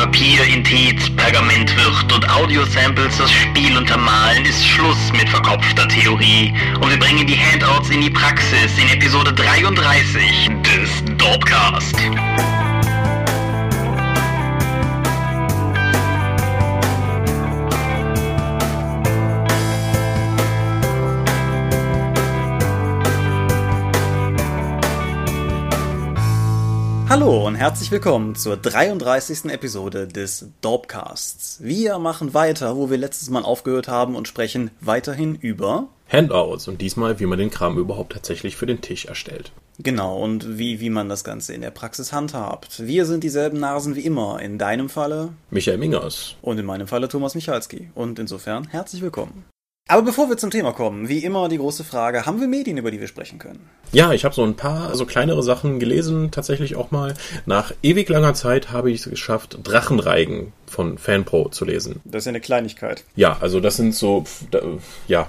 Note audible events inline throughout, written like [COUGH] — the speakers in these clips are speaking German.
Papier in Tez Pergament wird und Audiosamples das Spiel untermalen, ist Schluss mit verkopfter Theorie. Und wir bringen die Handouts in die Praxis in Episode 33 des Dopcast. Hallo und herzlich willkommen zur 33. Episode des Dorpcasts. Wir machen weiter, wo wir letztes Mal aufgehört haben und sprechen weiterhin über Handouts und diesmal, wie man den Kram überhaupt tatsächlich für den Tisch erstellt. Genau, und wie, wie man das Ganze in der Praxis handhabt. Wir sind dieselben Nasen wie immer. In deinem Falle Michael Mingers. und in meinem Falle Thomas Michalski. Und insofern herzlich willkommen. Aber bevor wir zum Thema kommen, wie immer die große Frage, haben wir Medien, über die wir sprechen können? Ja, ich habe so ein paar so kleinere Sachen gelesen, tatsächlich auch mal. Nach ewig langer Zeit habe ich es geschafft, Drachenreigen von Fanpro zu lesen. Das ist ja eine Kleinigkeit. Ja, also das sind so, ja,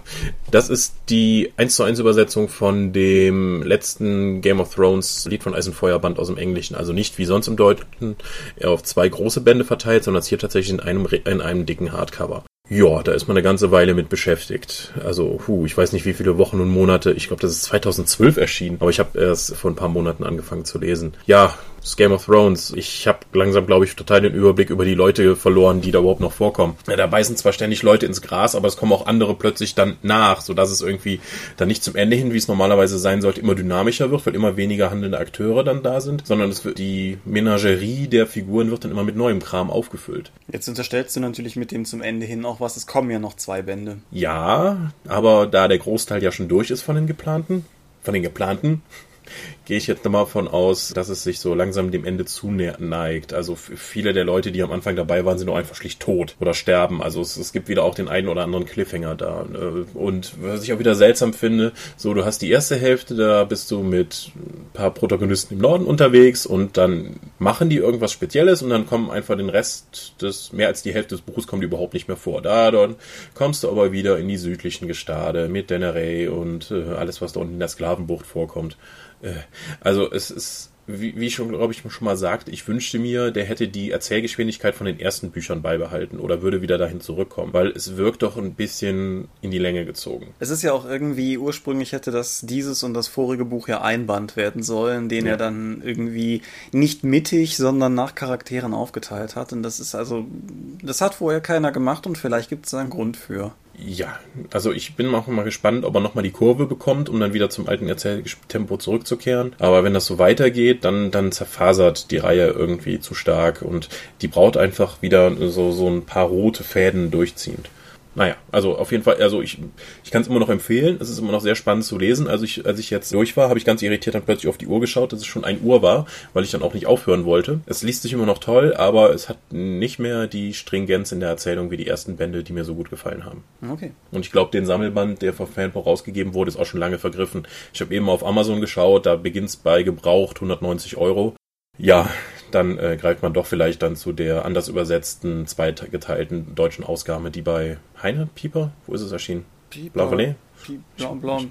das ist die 1 zu 1 Übersetzung von dem letzten Game of Thrones Lied von Eis und Feuerband aus dem Englischen. Also nicht wie sonst im Deutschen auf zwei große Bände verteilt, sondern es hier tatsächlich in einem, in einem dicken Hardcover. Ja, da ist man eine ganze Weile mit beschäftigt. Also, hu, ich weiß nicht wie viele Wochen und Monate. Ich glaube, das ist 2012 erschienen. Aber ich habe erst vor ein paar Monaten angefangen zu lesen. Ja, das Game of Thrones. Ich habe langsam, glaube ich, total den Überblick über die Leute verloren, die da überhaupt noch vorkommen. Ja, da beißen zwar ständig Leute ins Gras, aber es kommen auch andere plötzlich dann nach, sodass es irgendwie dann nicht zum Ende hin, wie es normalerweise sein sollte, immer dynamischer wird, weil immer weniger handelnde Akteure dann da sind, sondern es wird die Menagerie der Figuren wird dann immer mit neuem Kram aufgefüllt. Jetzt unterstellst du natürlich mit dem zum Ende hin auch was, es kommen ja noch zwei Bände. Ja, aber da der Großteil ja schon durch ist von den geplanten, von den geplanten, gehe ich jetzt nochmal von aus, dass es sich so langsam dem Ende zuneigt. Also viele der Leute, die am Anfang dabei waren, sind nur einfach schlicht tot oder sterben. Also es, es gibt wieder auch den einen oder anderen Cliffhanger da. Äh, Und was ich auch wieder seltsam finde, so du hast die erste Hälfte, da bist du mit ein paar Protagonisten im Norden unterwegs und dann machen die irgendwas Spezielles und dann kommen einfach den Rest des, mehr als die Hälfte des Buches kommt überhaupt nicht mehr vor. Da, dann kommst du aber wieder in die südlichen Gestade mit Denneray und äh, alles, was da unten in der Sklavenbucht vorkommt. Äh, also es ist, wie, wie ich schon, glaube ich, schon mal sagt, ich wünschte mir, der hätte die Erzählgeschwindigkeit von den ersten Büchern beibehalten oder würde wieder dahin zurückkommen, weil es wirkt doch ein bisschen in die Länge gezogen. Es ist ja auch irgendwie, ursprünglich hätte das dieses und das vorige Buch ja ein Band werden sollen, den Ja. er dann irgendwie nicht mittig, sondern nach Charakteren aufgeteilt hat. Und das ist also, das hat vorher keiner gemacht und vielleicht gibt es da einen Grund für. Ja, also ich bin auch mal gespannt, ob er nochmal die Kurve bekommt, um dann wieder zum alten Erzähltempo zurückzukehren. Aber wenn das so weitergeht, dann, dann zerfasert die Reihe irgendwie zu stark und die braucht einfach wieder so, so ein paar rote Fäden durchziehend. Naja, also auf jeden Fall, also ich, ich kann es immer noch empfehlen. Es ist immer noch sehr spannend zu lesen. Also ich, als ich jetzt durch war, habe ich ganz irritiert dann plötzlich auf die Uhr geschaut, dass es schon ein Uhr war, weil ich dann auch nicht aufhören wollte. Es liest sich immer noch toll, aber es hat nicht mehr die Stringenz in der Erzählung wie die ersten Bände, die mir so gut gefallen haben. Okay. Und ich glaube, den Sammelband, der von Fanpro rausgegeben wurde, ist auch schon lange vergriffen. Ich habe eben auf Amazon geschaut, da beginnt's bei gebraucht 190 Euro. Ja, dann äh, greift man doch vielleicht dann zu der anders übersetzten, zweigeteilten deutschen Ausgabe, die bei Heine Pieper, wo ist es erschienen? Blanc-Valet? Blanc, Blanc,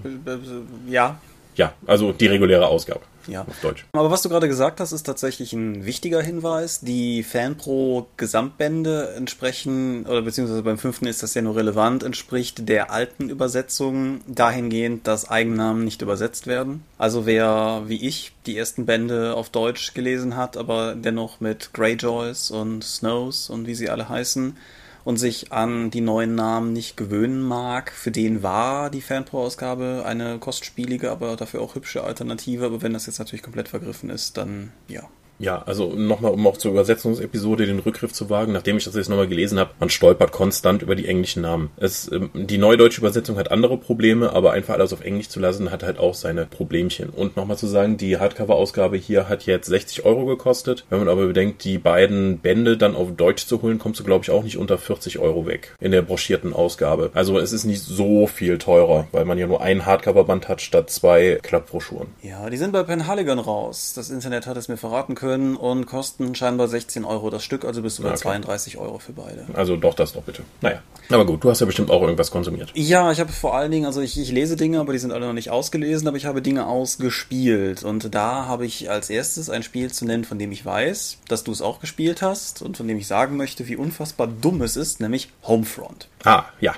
ja, Ja, also die reguläre Ausgabe ja. auf Deutsch. Aber was du gerade gesagt hast, ist tatsächlich ein wichtiger Hinweis. Die Fanpro Gesamtbände entsprechen, oder beziehungsweise beim fünften ist das ja nur relevant, entspricht der alten Übersetzung dahingehend, dass Eigennamen nicht übersetzt werden. Also wer, wie ich, die ersten Bände auf Deutsch gelesen hat, aber dennoch mit Greyjoys und Snows und wie sie alle heißen, und sich an die neuen Namen nicht gewöhnen mag, für den war die Fanpro-Ausgabe eine kostspielige, aber dafür auch hübsche Alternative. Aber wenn das jetzt natürlich komplett vergriffen ist, dann ja. Ja, also nochmal, um auch zur Übersetzungsepisode den Rückgriff zu wagen, nachdem ich das jetzt nochmal gelesen habe, man stolpert konstant über die englischen Namen. Es, ähm, die neudeutsche Übersetzung hat andere Probleme, aber einfach alles auf Englisch zu lassen, hat halt auch seine Problemchen. Und nochmal zu sagen, die Hardcover-Ausgabe hier hat jetzt 60 Euro gekostet. Wenn man aber bedenkt, die beiden Bände dann auf Deutsch zu holen, kommst du, glaube ich, auch nicht unter 40 Euro weg in der broschierten Ausgabe. Also es ist nicht so viel teurer, weil man ja nur ein Hardcover-Band hat statt zwei Klappbroschüren. Ja, die sind bei Penhaligon raus. Das Internet hat es mir verraten können. Können und kosten scheinbar 16 Euro das Stück, also bist du bei Okay. 32 Euro für beide. Also doch das doch bitte. Naja. Aber gut, du hast ja bestimmt auch irgendwas konsumiert. Ja, ich habe vor allen Dingen, also ich, ich lese Dinge, aber die sind alle noch nicht ausgelesen, aber ich habe Dinge ausgespielt. Und da habe ich als erstes ein Spiel zu nennen, von dem ich weiß, dass du es auch gespielt hast und von dem ich sagen möchte, wie unfassbar dumm es ist, nämlich Homefront. Ah, ja.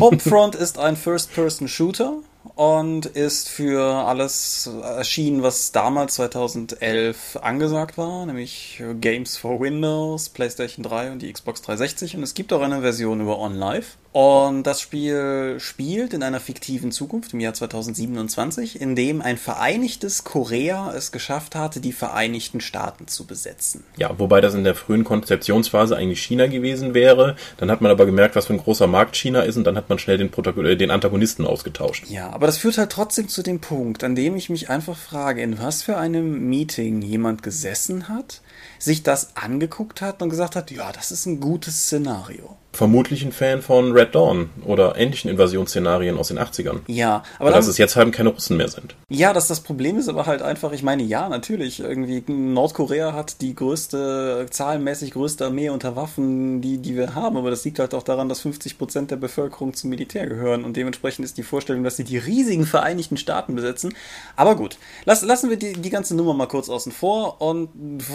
Homefront [LAUGHS] ist ein First-Person-Shooter und ist für alles erschienen, was damals 2011 angesagt war, nämlich Games for Windows, PlayStation 3 und die Xbox 360 und es gibt auch eine Version über OnLive. Und das Spiel spielt in einer fiktiven Zukunft im Jahr 2027, in dem ein vereinigtes Korea es geschafft hatte, die Vereinigten Staaten zu besetzen. Ja, wobei das in der frühen Konzeptionsphase eigentlich China gewesen wäre. Dann hat man aber gemerkt, was für ein großer Markt China ist und dann hat man schnell den, Protagon äh, den Antagonisten ausgetauscht. Ja, aber das führt halt trotzdem zu dem Punkt, an dem ich mich einfach frage, in was für einem Meeting jemand gesessen hat, sich das angeguckt hat und gesagt hat, ja, das ist ein gutes Szenario. Vermutlich ein Fan von Red Dawn oder ähnlichen Invasionsszenarien aus den 80ern. Ja, aber Aber dass dann, es jetzt halt keine Russen mehr sind. ja, dass das Problem ist aber halt einfach, ich meine, ja, natürlich, irgendwie Nordkorea hat die größte, zahlenmäßig größte Armee unter Waffen, die, die wir haben, aber das liegt halt auch daran, dass 50 Prozent der Bevölkerung zum Militär gehören und dementsprechend ist die Vorstellung, dass sie die riesigen Vereinigten Staaten besetzen. Aber gut, lass, lassen wir die, die ganze Nummer mal kurz außen vor und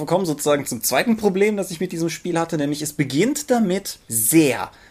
kommen sozusagen zum zweiten Problem, das ich mit diesem Spiel hatte, nämlich es beginnt damit sehr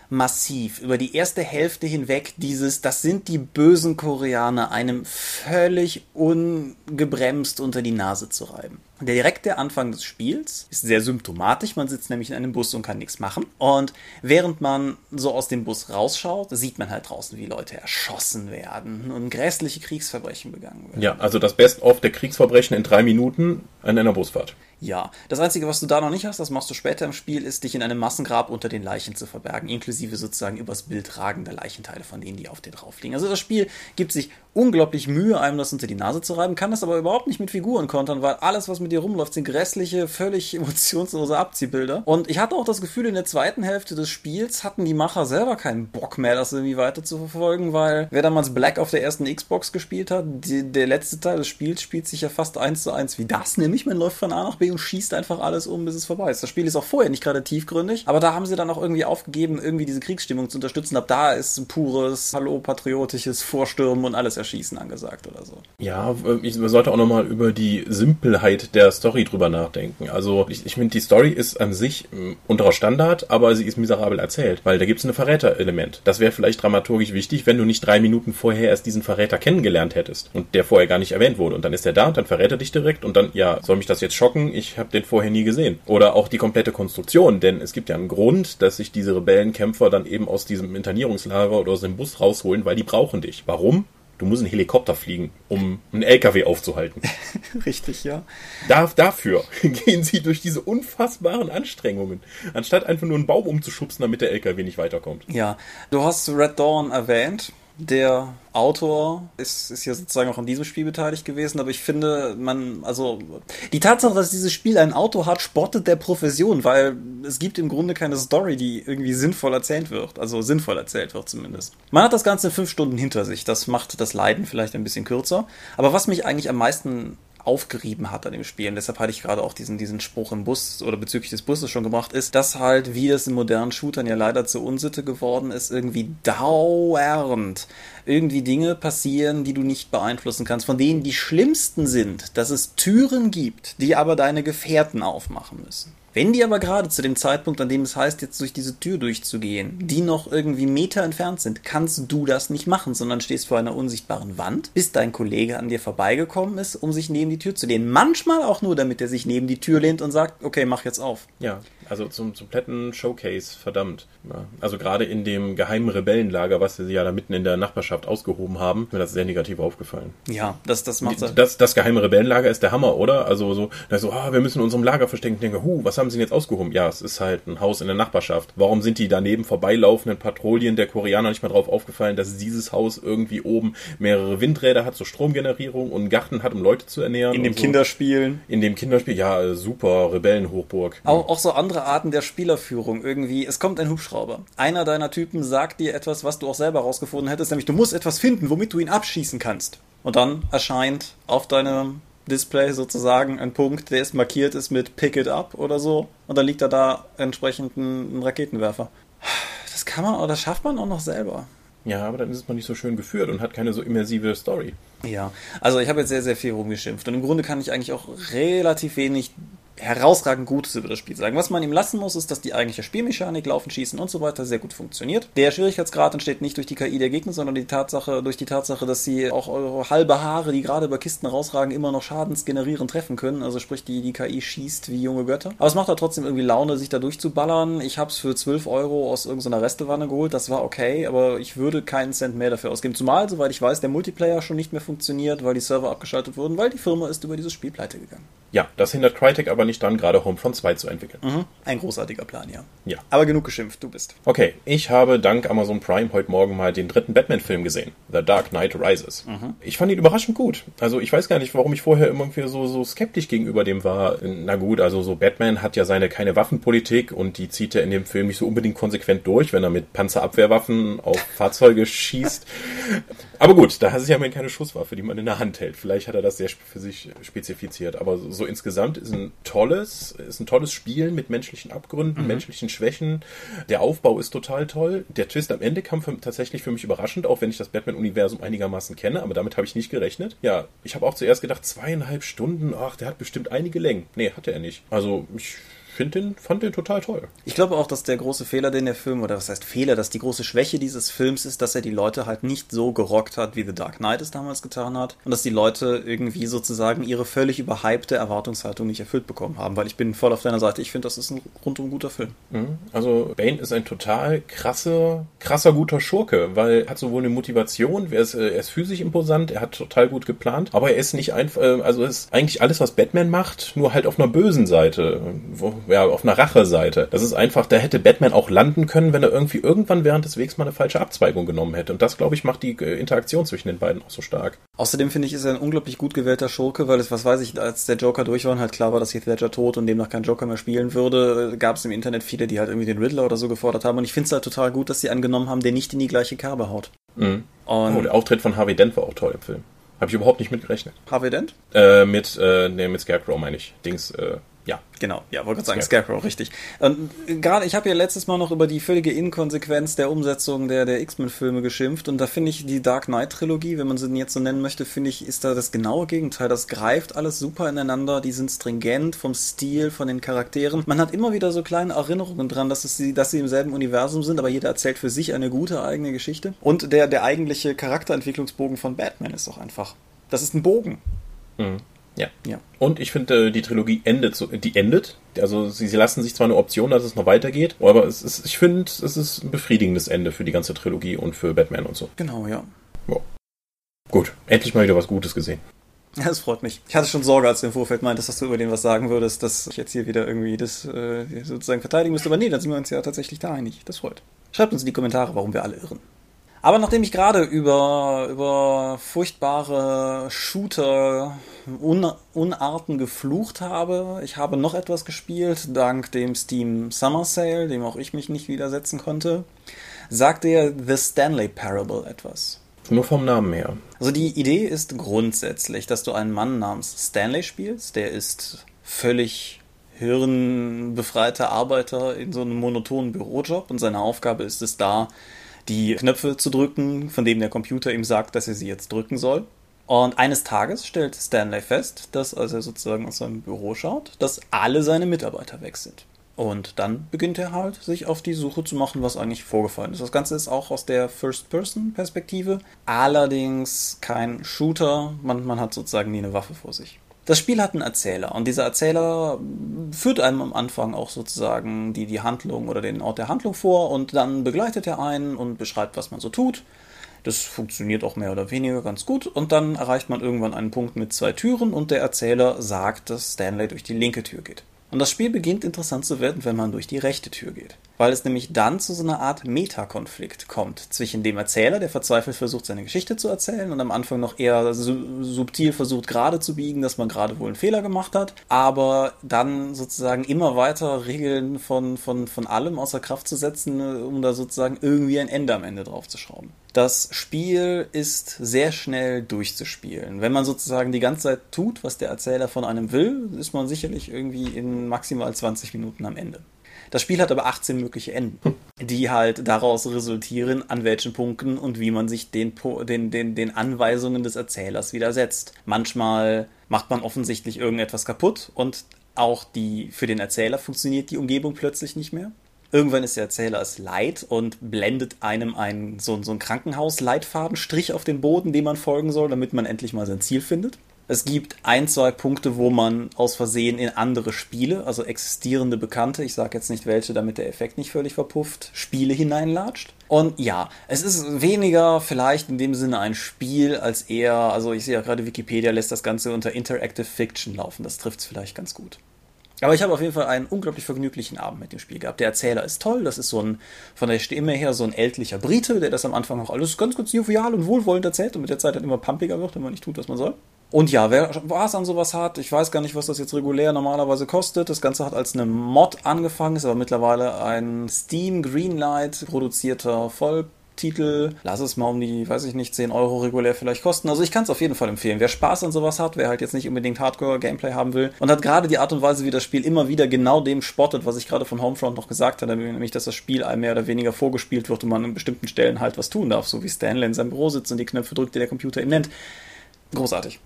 massiv über die erste Hälfte hinweg dieses, das sind die bösen Koreaner, einem völlig ungebremst unter die Nase zu reiben. Der direkte Anfang des Spiels ist sehr symptomatisch. Man sitzt nämlich in einem Bus und kann nichts machen. Und während man so aus dem Bus rausschaut, sieht man halt draußen, wie Leute erschossen werden und grässliche Kriegsverbrechen begangen werden. Ja, also das Best-of der Kriegsverbrechen in drei Minuten an einer Busfahrt. Ja, das Einzige, was du da noch nicht hast, das machst du später im Spiel, ist, dich in einem Massengrab unter den Leichen zu verbergen, inklusive sozusagen übers Bild ragender Leichenteile von denen, die auf dir drauf liegen. Also das Spiel gibt sich unglaublich Mühe, einem das unter die Nase zu reiben, kann das aber überhaupt nicht mit Figuren kontern, weil alles, was mit dir rumläuft, sind grässliche, völlig [LAUGHS] emotionslose Abziehbilder. Und ich hatte auch das Gefühl, in der zweiten Hälfte des Spiels hatten die Macher selber keinen Bock mehr, das irgendwie weiter zu verfolgen, weil wer damals Black auf der ersten Xbox gespielt hat, die, der letzte Teil des Spiels spielt sich ja fast eins zu eins wie das, nämlich man läuft von A nach B und schießt einfach alles um, bis es vorbei ist. Das Spiel ist auch vorher nicht gerade tiefgründig, aber da haben sie dann auch irgendwie aufgegeben, irgendwie diese Kriegsstimmung zu unterstützen. Ab da ist ein pures, hallo, patriotisches Vorstürmen und alles erschießen angesagt oder so. Ja, ich man sollte auch nochmal über die Simpelheit der Story drüber nachdenken. Also ich, ich finde, die Story ist an sich ähm, unterer Standard, aber sie ist miserabel erzählt, weil da gibt es ein Verräterelement. Das wäre vielleicht dramaturgisch wichtig, wenn du nicht drei Minuten vorher erst diesen Verräter kennengelernt hättest und der vorher gar nicht erwähnt wurde. Und dann ist er da und dann verrät er dich direkt und dann, ja, soll mich das jetzt schocken? Ich habe den vorher nie gesehen. Oder auch die komplette Konstruktion, denn es gibt ja einen Grund, dass sich diese Rebellenkämpfer dann eben aus diesem Internierungslager oder aus dem Bus rausholen, weil die brauchen dich. Warum? Du musst einen Helikopter fliegen, um einen LKW aufzuhalten. [LAUGHS] Richtig, ja. Da, dafür [LAUGHS] gehen sie durch diese unfassbaren Anstrengungen, anstatt einfach nur einen Baum umzuschubsen, damit der LKW nicht weiterkommt. Ja, du hast Red Dawn erwähnt. Der Autor ist, ist ja sozusagen auch an diesem Spiel beteiligt gewesen, aber ich finde, man, also die Tatsache, dass dieses Spiel einen Autor hat, spottet der Profession, weil es gibt im Grunde keine Story, die irgendwie sinnvoll erzählt wird, also sinnvoll erzählt wird zumindest. Man hat das Ganze in fünf Stunden hinter sich, das macht das Leiden vielleicht ein bisschen kürzer, aber was mich eigentlich am meisten aufgerieben hat an dem Spiel. Und deshalb hatte ich gerade auch diesen, diesen Spruch im Bus oder bezüglich des Busses schon gemacht, ist, dass halt, wie es in modernen Shootern ja leider zur Unsitte geworden ist, irgendwie dauernd irgendwie Dinge passieren, die du nicht beeinflussen kannst, von denen die schlimmsten sind, dass es Türen gibt, die aber deine Gefährten aufmachen müssen. Wenn die aber gerade zu dem Zeitpunkt, an dem es heißt, jetzt durch diese Tür durchzugehen, die noch irgendwie Meter entfernt sind, kannst du das nicht machen, sondern stehst vor einer unsichtbaren Wand, bis dein Kollege an dir vorbeigekommen ist, um sich neben die Tür zu lehnen. Manchmal auch nur, damit er sich neben die Tür lehnt und sagt, okay, mach jetzt auf. Ja, also zum kompletten Showcase, verdammt. Ja, also gerade in dem geheimen Rebellenlager, was sie ja da mitten in der Nachbarschaft ausgehoben haben, ist mir das sehr negativ aufgefallen. Ja, das, das macht Das, das geheime Rebellenlager ist der Hammer, oder? Also so, da so, ah, wir müssen in unserem Lager verstecken. Ich denke, hu, was haben sie denn jetzt ausgehoben? Ja, es ist halt ein Haus in der Nachbarschaft. Warum sind die daneben vorbeilaufenden Patrouillen der Koreaner nicht mal drauf aufgefallen, dass dieses Haus irgendwie oben mehrere Windräder hat zur Stromgenerierung und einen Garten hat, um Leute zu ernähren? in dem so. Kinderspielen. In dem Kinderspiel, ja, super, Rebellenhochburg. Auch, auch so andere Arten der Spielerführung irgendwie. Es kommt ein Hubschrauber. Einer deiner Typen sagt dir etwas, was du auch selber rausgefunden hättest, nämlich du musst etwas finden, womit du ihn abschießen kannst. Und dann erscheint auf deinem Display sozusagen ein Punkt, der ist markiert ist mit Pick it up oder so. Und dann liegt da da entsprechend ein, ein Raketenwerfer. Das kann man, oder schafft man auch noch selber. Ja, aber dann ist man nicht so schön geführt und hat keine so immersive Story. Ja, also ich habe jetzt sehr, sehr viel rumgeschimpft. Und im Grunde kann ich eigentlich auch relativ wenig herausragend Gutes über das Spiel sagen. Was man ihm lassen muss, ist, dass die eigentliche Spielmechanik, Laufen, Schießen und so weiter sehr gut funktioniert. Der Schwierigkeitsgrad entsteht nicht durch die KI der Gegner, sondern die Tatsache, durch die Tatsache, dass sie auch eure halbe Haare, die gerade über Kisten rausragen, immer noch schadensgenerieren treffen können. Also sprich, die, die KI schießt wie junge Götter. Aber es macht da trotzdem irgendwie Laune, sich da durchzuballern. Ich habe es für 12 Euro aus irgendeiner Restewanne geholt. Das war okay, aber ich würde keinen Cent mehr dafür ausgeben. Zumal, soweit ich weiß, der Multiplayer schon nicht mehr funktioniert, weil die Server abgeschaltet wurden, weil die Firma ist über dieses Spiel pleite gegangen. Ja, das hindert Crytek aber nicht dran, gerade Homefront 2 zu entwickeln. Mhm. Ein großartiger Plan, ja. Ja. Aber genug geschimpft, du bist. Okay, ich habe dank Amazon Prime heute Morgen mal den dritten Batman-Film gesehen, The Dark Knight Rises. Ich fand ihn überraschend gut. Also ich weiß gar nicht, warum ich vorher immer irgendwie so, so skeptisch gegenüber dem war. Na gut, also so Batman hat ja seine keine Waffenpolitik und die zieht er in dem Film nicht so unbedingt konsequent durch, wenn er mit Panzerabwehrwaffen auf Fahrzeuge schießt. [LAUGHS] Aber gut, da ist es ja immerhin keine Schusswaffe, die man in der Hand hält. Vielleicht hat er das sehr für sich spezifiziert. Aber so, so insgesamt ist ein tolles, ist ein tolles Spielen mit menschlichen Abgründen, menschlichen Schwächen. Der Aufbau ist total toll. Der Twist am Ende kam für, tatsächlich für mich überraschend, auch wenn ich das Batman-Universum einigermaßen kenne, aber damit habe ich nicht gerechnet. Ja, ich habe auch zuerst gedacht, zweieinhalb Stunden, ach, der hat bestimmt einige Längen. Nee, hatte er nicht. Also ich finde den, fand den total toll. Ich glaube auch, dass der große Fehler, den der Film, oder was heißt Fehler, dass die große Schwäche dieses Films ist, dass er die Leute halt nicht so gerockt hat, wie The Dark Knight es damals getan hat. Und dass die Leute irgendwie sozusagen ihre völlig überhypte Erwartungshaltung nicht erfüllt bekommen haben. Weil ich bin voll auf deiner Seite. Ich finde, das ist ein rundum guter Film. Mhm. Also Bane ist ein total krasser, krasser guter Schurke, weil er hat sowohl eine Motivation, er ist, äh, er ist physisch imposant, er hat total gut geplant, aber er ist nicht einfach, äh, also ist eigentlich alles, was Batman macht, nur halt auf einer bösen Seite, wo, ja, auf einer Rache-Seite. Das ist einfach, da hätte Batman auch landen können, wenn er irgendwie irgendwann während des Wegs mal eine falsche Abzweigung genommen hätte. Und das, glaube ich, macht die äh, Interaktion zwischen den beiden auch so stark. Außerdem finde ich, ist er ein unglaublich gut gewählter Schurke, weil es, was weiß ich, als der Joker durch war und halt klar war, dass Heath Ledger tot und demnach kein Joker mehr spielen würde, äh, gab es im Internet viele, die halt irgendwie den Riddler oder so gefordert haben. Und ich finde es halt total gut, dass sie angenommen haben, der nicht in die gleiche Kerbe haut. Mhm. Und Oh, der Auftritt von Harvey Dent war auch toll im Film. Habe ich überhaupt nicht mitgerechnet. Harvey Dent? Äh, mit, äh, nee, mit Scarecrow meine ich. Dings, äh, ja. Genau, ja, wollte gerade sagen, Scarecrow, richtig. Und gerade, ich habe ja letztes Mal noch über die völlige Inkonsequenz der Umsetzung der, der X-Men-Filme geschimpft und da finde ich die Dark Knight-Trilogie, wenn man sie jetzt so nennen möchte, finde ich, ist da das genaue Gegenteil. Das greift alles super ineinander, die sind stringent vom Stil, von den Charakteren. Man hat immer wieder so kleine Erinnerungen dran, dass, es sie, dass sie im selben Universum sind, aber jeder erzählt für sich eine gute eigene Geschichte. Und der, der eigentliche Charakterentwicklungsbogen von Batman ist auch einfach. Das ist ein Bogen. Mhm. Ja. Ja. Und ich finde, äh, die Trilogie endet so, die endet. Also sie, sie lassen sich zwar eine Option, dass es noch weitergeht, aber es ist, ich finde, es ist ein befriedigendes Ende für die ganze Trilogie und für Batman und so. Genau, ja. Ja. Gut, endlich mal wieder was Gutes gesehen. Ja, [LAUGHS] das freut mich. Ich hatte schon Sorge, als du im Vorfeld meintest, dass du über den was sagen würdest, dass ich jetzt hier wieder irgendwie das äh, sozusagen verteidigen müsste. Aber nee, dann sind wir uns ja tatsächlich da einig. Das freut. Schreibt uns in die Kommentare, warum wir alle irren. Aber nachdem ich gerade über, über furchtbare Shooter, Un Unarten geflucht habe, ich habe noch etwas gespielt, dank dem Steam Summer Sale, dem auch ich mich nicht widersetzen konnte, sagt der The Stanley Parable etwas. Nur vom Namen her. Also die Idee ist grundsätzlich, dass du einen Mann namens Stanley spielst, der ist völlig hirnbefreiter Arbeiter in so einem monotonen Bürojob und seine Aufgabe ist es da, die Knöpfe zu drücken, von dem der Computer ihm sagt, dass er sie jetzt drücken soll. Und eines Tages stellt Stanley fest, dass als er sozusagen aus seinem Büro schaut, dass alle seine Mitarbeiter weg sind. Und dann beginnt er halt, sich auf die Suche zu machen, was eigentlich vorgefallen ist. Das Ganze ist auch aus der First-Person-Perspektive, allerdings kein Shooter. Man, man hat sozusagen nie eine Waffe vor sich. Das Spiel hat einen Erzähler und dieser Erzähler führt einem am Anfang auch sozusagen die, die Handlung oder den Ort der Handlung vor und dann begleitet er einen und beschreibt, was man so tut. Das funktioniert auch mehr oder weniger ganz gut und dann erreicht man irgendwann einen Punkt mit zwei Türen und der Erzähler sagt, dass Stanley durch die linke Tür geht. Und das Spiel beginnt interessant zu werden, wenn man durch die rechte Tür geht. Weil es nämlich dann zu so einer Art Metakonflikt kommt zwischen dem Erzähler, der verzweifelt versucht, seine Geschichte zu erzählen und am Anfang noch eher su subtil versucht, gerade zu biegen, dass man gerade wohl einen Fehler gemacht hat, aber dann sozusagen immer weiter Regeln von, von, von allem außer Kraft zu setzen, um da sozusagen irgendwie ein Ende am Ende drauf zu schrauben. Das Spiel ist sehr schnell durchzuspielen. Wenn man sozusagen die ganze Zeit tut, was der Erzähler von einem will, ist man sicherlich irgendwie in maximal 20 Minuten am Ende. Das Spiel hat aber 18 mögliche Enden, die halt daraus resultieren, an welchen Punkten und wie man sich den, den, den, den Anweisungen des Erzählers widersetzt. Manchmal macht man offensichtlich irgendetwas kaputt und auch die, für den Erzähler funktioniert die Umgebung plötzlich nicht mehr. Irgendwann ist der Erzähler es leid und blendet einem einen, so, so einen Krankenhaus-Leitfadenstrich auf den Boden, dem man folgen soll, damit man endlich mal sein Ziel findet. Es gibt ein, zwei Punkte, wo man aus Versehen in andere Spiele, also existierende Bekannte, ich sage jetzt nicht welche, damit der Effekt nicht völlig verpufft, Spiele hineinlatscht. Und ja, es ist weniger vielleicht in dem Sinne ein Spiel, als eher, also ich sehe ja gerade Wikipedia lässt das Ganze unter Interactive Fiction laufen, das trifft es vielleicht ganz gut. Aber ich habe auf jeden Fall einen unglaublich vergnüglichen Abend mit dem Spiel gehabt. Der Erzähler ist toll, das ist so ein, von der Stimme her so ein ältlicher Brite, der das am Anfang auch alles ganz, ganz jovial und wohlwollend erzählt und mit der Zeit dann immer pumpiger wird, wenn man nicht tut, was man soll. Und ja, wer Spaß an sowas hat, ich weiß gar nicht, was das jetzt regulär normalerweise kostet. Das Ganze hat als eine Mod angefangen, ist aber mittlerweile ein Steam Greenlight produzierter Volltitel. Lass es mal um die, weiß ich nicht, 10 Euro regulär vielleicht kosten. Also ich kann es auf jeden Fall empfehlen. Wer Spaß an sowas hat, wer halt jetzt nicht unbedingt Hardcore-Gameplay haben will und hat gerade die Art und Weise, wie das Spiel immer wieder genau dem spottet, was ich gerade von Homefront noch gesagt habe, nämlich, dass das Spiel einem mehr oder weniger vorgespielt wird und man an bestimmten Stellen halt was tun darf, so wie Stanley in seinem Büro sitzt und die Knöpfe drückt, die der Computer ihm nennt. Großartig.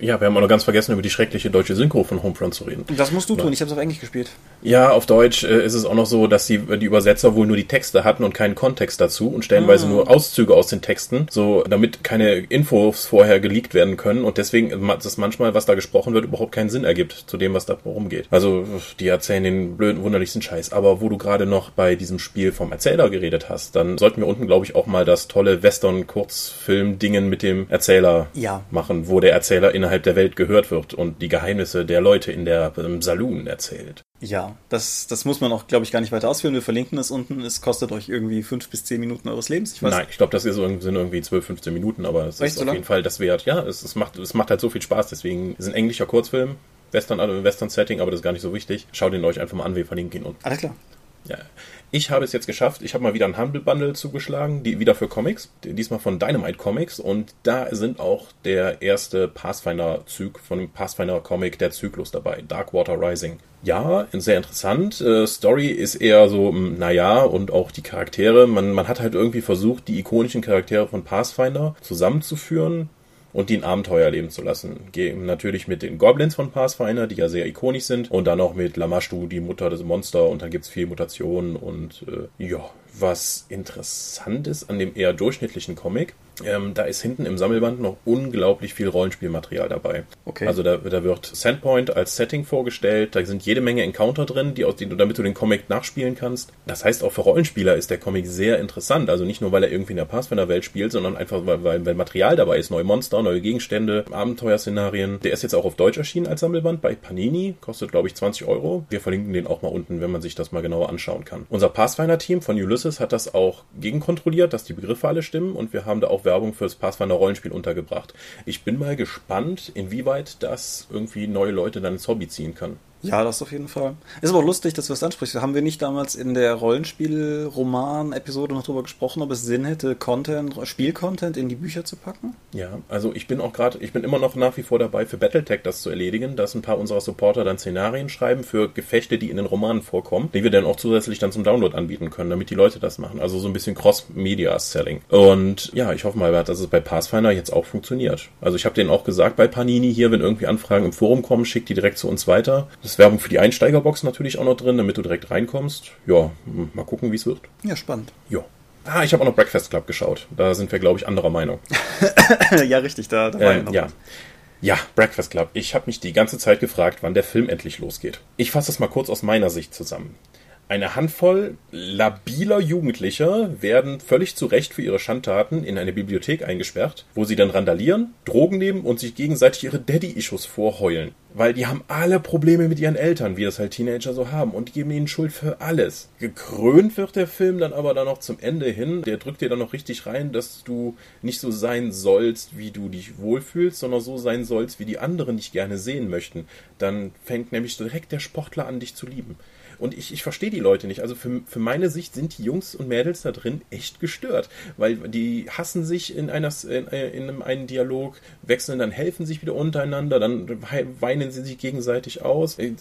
Ja, wir haben auch noch ganz vergessen, über die schreckliche deutsche Synchro von Homefront zu reden. Das musst du tun, ich habe es auf Englisch gespielt. Ja, auf Deutsch äh, ist es auch noch so, dass die, die Übersetzer wohl nur die Texte hatten und keinen Kontext dazu und stellenweise ah. nur Auszüge aus den Texten, so damit keine Infos vorher geleakt werden können und deswegen dass manchmal, was da gesprochen wird, überhaupt keinen Sinn ergibt zu dem, was da rumgeht. Also die erzählen den blöden, wunderlichsten Scheiß. Aber wo du gerade noch bei diesem Spiel vom Erzähler geredet hast, dann sollten wir unten, glaube ich, auch mal das tolle Western-Kurzfilm-Dingen mit dem Erzähler ja. machen, wo der Erzähler innerhalb der Welt gehört wird und die Geheimnisse der Leute in der im Saloon erzählt. Ja, das, das muss man auch, glaube ich, gar nicht weiter ausführen. Wir verlinken es unten. Es kostet euch irgendwie fünf bis zehn Minuten eures Lebens. Ich weiß. Nein, ich glaube, das ist, sind irgendwie 12, 15 Minuten, aber es ist so auf lang? jeden Fall das wert. Ja, es, es, macht, es macht halt so viel Spaß. Deswegen ist ein englischer Kurzfilm, Western, also Western-Setting, aber das ist gar nicht so wichtig. Schaut ihn euch einfach mal an, wir verlinken ihn unten. Alles klar. Ja. Ich habe es jetzt geschafft. Ich habe mal wieder ein Humble Bundle zugeschlagen, die, wieder für Comics. Diesmal von Dynamite Comics. Und da sind auch der erste Pathfinder-Zug von Pathfinder-Comic, der Zyklus dabei. Darkwater Rising. Ja, sehr interessant. Äh, Story ist eher so, naja, und auch die Charaktere. Man, man hat halt irgendwie versucht, die ikonischen Charaktere von Pathfinder zusammenzuführen und die ein Abenteuer erleben zu lassen. Gehen natürlich mit den Goblins von Pathfinder, die ja sehr ikonisch sind, und dann auch mit Lamashtu, die Mutter des Monster, und dann gibt's vier Mutationen und äh, ja, was interessant ist an dem eher durchschnittlichen Comic, ähm, da ist hinten im Sammelband noch unglaublich viel Rollenspielmaterial dabei. Okay. Also da, da wird Sandpoint als Setting vorgestellt, da sind jede Menge Encounter drin, die, aus, die, damit du den Comic nachspielen kannst. Das heißt, auch für Rollenspieler ist der Comic sehr interessant. Also nicht nur, weil er irgendwie in der Pathfinder-Welt spielt, sondern einfach, weil, weil, weil Material dabei ist. Neue Monster, neue Gegenstände, Abenteuerszenarien. Der ist jetzt auch auf Deutsch erschienen als Sammelband bei Panini, kostet glaube ich 20 Euro. Wir verlinken den auch mal unten, wenn man sich das mal genauer anschauen kann. Unser Pathfinder-Team von Ulysses hat das auch gegenkontrolliert, dass die Begriffe alle stimmen und wir haben da auch Werbung fürs Pathfinder Rollenspiel untergebracht. Ich bin mal gespannt, inwieweit das irgendwie neue Leute dann ins Hobby ziehen kann. Ja, das auf jeden Fall. Ist aber lustig, dass du das ansprichst. Haben wir nicht damals in der Rollenspiel-Roman-Episode noch drüber gesprochen, ob es Sinn hätte, Content, Spielcontent in die Bücher zu packen? Ja, also ich bin auch gerade, ich bin immer noch nach wie vor dabei, für Battletech das zu erledigen, dass ein paar unserer Supporter dann Szenarien schreiben für Gefechte, die in den Romanen vorkommen, die wir dann auch zusätzlich dann zum Download anbieten können, damit die Leute das machen. Also so ein bisschen Cross-Media-Selling. Und ja, ich hoffe mal, dass es bei Pathfinder jetzt auch funktioniert. Also ich habe denen auch gesagt bei Panini hier, wenn irgendwie Anfragen im Forum kommen, schickt die direkt zu uns weiter. Das ist Werbung für die Einsteigerbox natürlich auch noch drin, damit du direkt reinkommst. Ja, mal gucken, wie es wird. Ja, spannend. Ja. Ah, ich habe auch noch Breakfast Club geschaut. Da sind wir, glaube ich, anderer Meinung. [LAUGHS] ja, richtig, da, da war äh, ja. Ja, Breakfast Club. Ich habe mich die ganze Zeit gefragt, wann der Film endlich losgeht. Ich fasse es mal kurz aus meiner Sicht zusammen. Eine Handvoll labiler Jugendlicher werden völlig zu Recht für ihre Schandtaten in eine Bibliothek eingesperrt, wo sie dann randalieren, Drogen nehmen und sich gegenseitig ihre Daddy-Issues vorheulen. Weil die haben alle Probleme mit ihren Eltern, wie das halt Teenager so haben, und geben ihnen Schuld für alles. Gekrönt wird der Film dann aber dann noch zum Ende hin. Der drückt dir dann noch richtig rein, dass du nicht so sein sollst, wie du dich wohlfühlst, sondern so sein sollst, wie die anderen dich gerne sehen möchten. Dann fängt nämlich direkt der Sportler an, dich zu lieben. Und ich, ich verstehe die Leute nicht. Also für, für meine Sicht sind die Jungs und Mädels da drin echt gestört. Weil die hassen sich in, einer, in, in einem einen Dialog, wechseln dann, helfen sich wieder untereinander, dann weinen sie sich gegenseitig aus. Äh,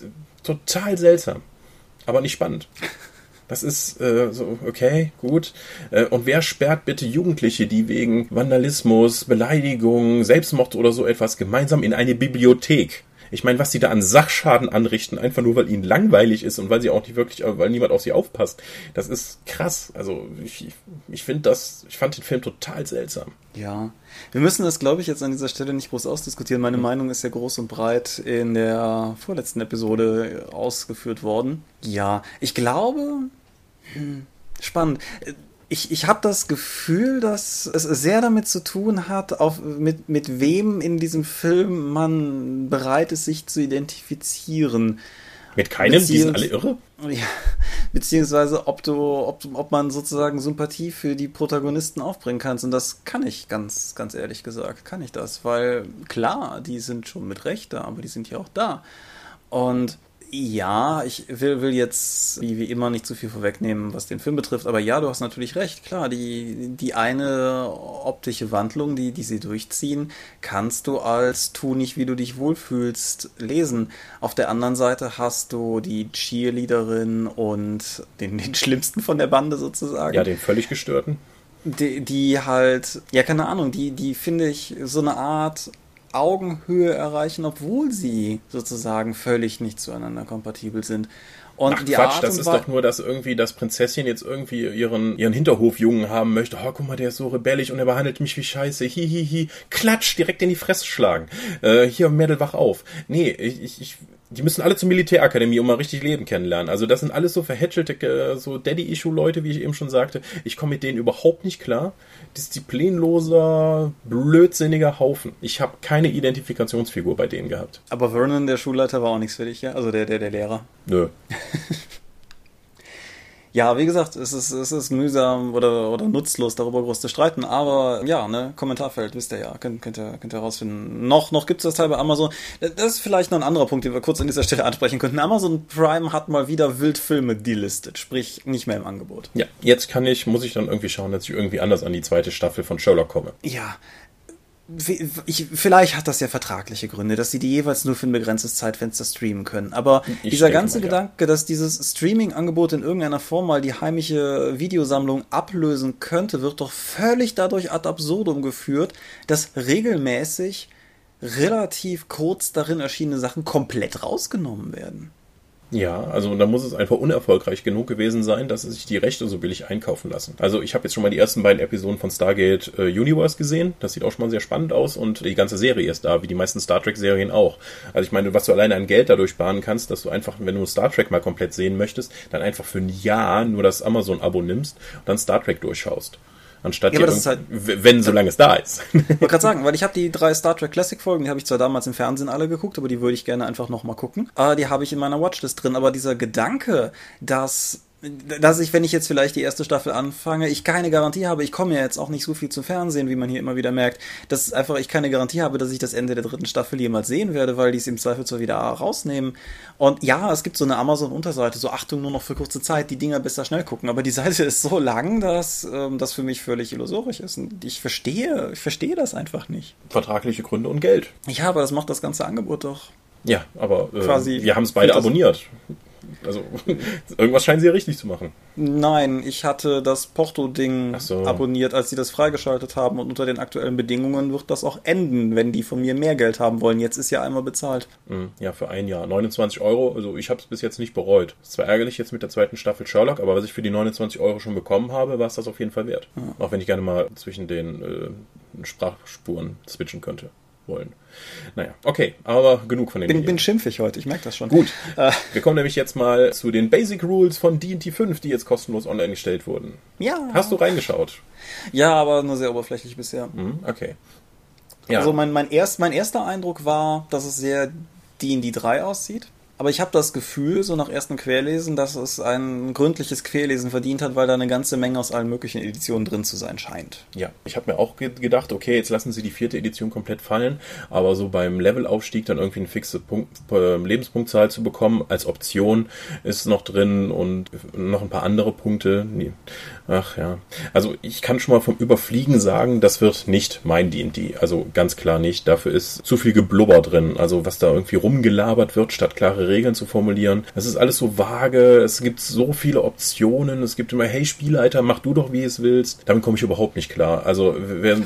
total seltsam. Aber nicht spannend. Das ist äh, so, okay, gut. Äh, und wer sperrt bitte Jugendliche, die wegen Vandalismus, Beleidigung, Selbstmord oder so etwas gemeinsam in eine Bibliothek? Ich meine, was sie da an Sachschaden anrichten, einfach nur weil ihnen langweilig ist und weil sie auch nicht wirklich, weil niemand auf sie aufpasst, das ist krass. Also ich, ich finde das, ich fand den Film total seltsam. Ja, wir müssen das, glaube ich, jetzt an dieser Stelle nicht groß ausdiskutieren. Meine mhm. Meinung ist ja groß und breit in der vorletzten Episode ausgeführt worden. Ja, ich glaube, hm, spannend ich, ich habe das Gefühl, dass es sehr damit zu tun hat, auf, mit, mit wem in diesem Film man bereit ist, sich zu identifizieren. Mit keinem? Die sind alle irre? Ja, beziehungsweise ob du, ob, ob man sozusagen Sympathie für die Protagonisten aufbringen kannst. Und das kann ich ganz, ganz ehrlich gesagt, kann ich das. Weil klar, die sind schon mit Recht da, aber die sind ja auch da. Und ja, ich will, will jetzt wie, wie immer nicht zu viel vorwegnehmen, was den Film betrifft, aber ja, du hast natürlich recht. Klar, die, die eine optische Wandlung, die, die sie durchziehen, kannst du als tu nicht, wie du dich wohlfühlst, lesen. Auf der anderen Seite hast du die Cheerleaderin und den, den schlimmsten von der Bande sozusagen. Ja, den völlig gestörten. Die, die halt, ja, keine Ahnung, die, die finde ich so eine Art Augenhöhe erreichen, obwohl sie sozusagen völlig nicht zueinander kompatibel sind. Und Ach, die Quatsch, Art das ist doch nur, dass irgendwie das Prinzesschen jetzt irgendwie ihren, ihren Hinterhofjungen haben möchte. Oh, guck mal, der ist so rebellisch und er behandelt mich wie Scheiße. Hihihi. Hi, hi. Klatsch, direkt in die Fresse schlagen. Äh, hier, Mädel, wach auf. Nee, ich, ich, die müssen alle zur Militärakademie, um mal richtig Leben kennenlernen. Also das sind alles so verhätschelte, äh, so Daddy-Issue-Leute, wie ich eben schon sagte. Ich komme mit denen überhaupt nicht klar. Disziplinloser, blödsinniger Haufen. Ich habe keine Identifikationsfigur bei denen gehabt. Aber Vernon, der Schulleiter, war auch nichts für dich, ja? Also der, der, der Lehrer. Nö. [LAUGHS] Ja, wie gesagt, es ist, es ist mühsam oder, oder nutzlos, darüber groß zu streiten, aber ja, ne, Kommentarfeld, wisst ihr ja, könnt, könnt, ihr, könnt ihr herausfinden. Noch, noch gibt's das Teil bei Amazon. Das ist vielleicht noch ein anderer Punkt, den wir kurz an dieser Stelle ansprechen könnten. Amazon Prime hat mal wieder Wildfilme delistet, sprich nicht mehr im Angebot. Ja, jetzt kann ich, muss ich dann irgendwie schauen, dass ich irgendwie anders an die zweite Staffel von Sherlock komme. Ja, ich, vielleicht hat das ja vertragliche Gründe, dass sie die jeweils nur für ein begrenztes Zeitfenster streamen können. Aber ich dieser ganze mal, Gedanke, ja. dass dieses Streaming-Angebot in irgendeiner Form mal die heimische Videosammlung ablösen könnte, wird doch völlig dadurch ad absurdum geführt, dass regelmäßig relativ kurz darin erschienene Sachen komplett rausgenommen werden. Ja, also da muss es einfach unerfolgreich genug gewesen sein, dass sie sich die Rechte so billig einkaufen lassen. Also ich habe jetzt schon mal die ersten beiden Episoden von Stargate äh, Universe gesehen. Das sieht auch schon mal sehr spannend aus und die ganze Serie ist da, wie die meisten Star Trek Serien auch. Also ich meine, was du alleine an Geld dadurch sparen kannst, dass du einfach, wenn du Star Trek mal komplett sehen möchtest, dann einfach für ein Jahr nur das Amazon-Abo nimmst und dann Star Trek durchschaust. Anstatt ja, aber das ist halt, wenn, solange es da ist. [LAUGHS] Ich wollte gerade sagen, weil ich habe die drei Star Trek Classic Folgen, die habe ich zwar damals im Fernsehen alle geguckt, aber die würde ich gerne einfach nochmal gucken. Äh, die habe ich in meiner Watchlist drin. Aber dieser Gedanke, dass dass ich, wenn ich jetzt vielleicht die erste Staffel anfange, ich keine Garantie habe, ich komme ja jetzt auch nicht so viel zum Fernsehen, wie man hier immer wieder merkt, dass einfach ich keine Garantie habe, dass ich das Ende der dritten Staffel jemals sehen werde, weil die es im Zweifel zwar wieder rausnehmen. Und ja, es gibt so eine Amazon-Unterseite, so Achtung nur noch für kurze Zeit, die Dinger besser schnell gucken, aber die Seite [LAUGHS] ist so lang, dass ähm, das für mich völlig illusorisch ist. Und ich verstehe, ich verstehe das einfach nicht. Vertragliche Gründe und Geld. Ja, aber das macht das ganze Angebot doch. Ja, aber äh, quasi wir haben es beide abonniert. Also [LAUGHS] irgendwas scheinen sie ja richtig zu machen. Nein, ich hatte das Porto-Ding so. abonniert, als sie das freigeschaltet haben und unter den aktuellen Bedingungen wird das auch enden, wenn die von mir mehr Geld haben wollen. Jetzt ist ja einmal bezahlt. Hm, ja, für ein Jahr. 29 Euro, also ich habe es bis jetzt nicht bereut. Ist zwar ärgerlich jetzt mit der zweiten Staffel Sherlock, aber was ich für die 29 Euro schon bekommen habe, war es das auf jeden Fall wert. Ja. Auch wenn ich gerne mal zwischen den äh, Sprachspuren switchen könnte. Wollen. Naja, okay, aber genug von den Bin, bin schimpfig heute, ich merke das schon. Gut, äh. wir kommen nämlich jetzt mal zu den Basic Rules von D&T 5, die jetzt kostenlos online gestellt wurden. Ja. Hast du reingeschaut? Ja, aber nur sehr oberflächlich bisher. Mhm, okay. Ja. Also mein, mein, erst, mein erster Eindruck war, dass es sehr D&D 3 aussieht. Aber ich habe das Gefühl, so nach erstem Querlesen, dass es ein gründliches Querlesen verdient hat, weil da eine ganze Menge aus allen möglichen Editionen drin zu sein scheint. Ja, ich habe mir auch gedacht, okay, jetzt lassen sie die vierte Edition komplett fallen, aber so beim Levelaufstieg dann irgendwie eine fixe Punkt, äh, Lebenspunktzahl zu bekommen als Option ist noch drin und noch ein paar andere Punkte. Ach ja. Also ich kann schon mal vom Überfliegen sagen, das wird nicht mein D&D. Also ganz klar nicht. Dafür ist zu viel Geblubber drin. Also was da irgendwie rumgelabert wird, statt klare Regeln zu formulieren. Es ist alles so vage, es gibt so viele Optionen, es gibt immer, hey Spielleiter, mach du doch, wie es willst. Damit komme ich überhaupt nicht klar. Also wenn,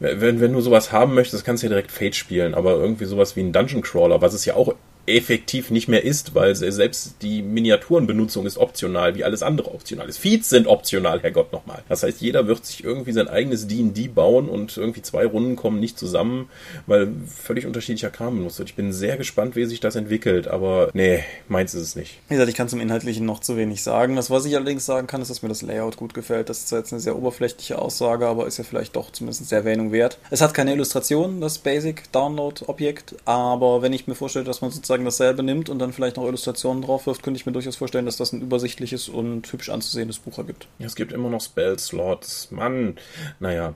wenn, wenn du sowas haben möchtest, kannst du ja direkt Fate spielen, aber irgendwie sowas wie ein Dungeon Crawler, was es ja auch effektiv nicht mehr ist, weil selbst die Miniaturenbenutzung ist optional, wie alles andere optional ist. Feeds sind optional, Herrgott nochmal. Das heißt, jeder wird sich irgendwie sein eigenes D&D bauen und irgendwie zwei Runden kommen nicht zusammen, weil völlig unterschiedlicher Kram benutzt wird. Ich bin sehr gespannt, wie sich das entwickelt, aber nee, meins ist es nicht. Wie gesagt, ich kann zum Inhaltlichen noch zu wenig sagen. Das, was ich allerdings sagen kann, ist, dass mir das Layout gut gefällt. Das ist zwar jetzt eine sehr oberflächliche Aussage, aber ist ja vielleicht doch zumindest der Erwähnung wert. Es hat keine Illustration, das Basic Download Objekt, aber wenn ich mir vorstelle, dass man sozusagen sozusagen dasselbe nimmt und dann vielleicht noch Illustrationen drauf wirft, könnte ich mir durchaus vorstellen, dass das ein übersichtliches und hübsch anzusehendes Buch ergibt. Ja, es gibt immer noch Spell-Slots. Mann, naja.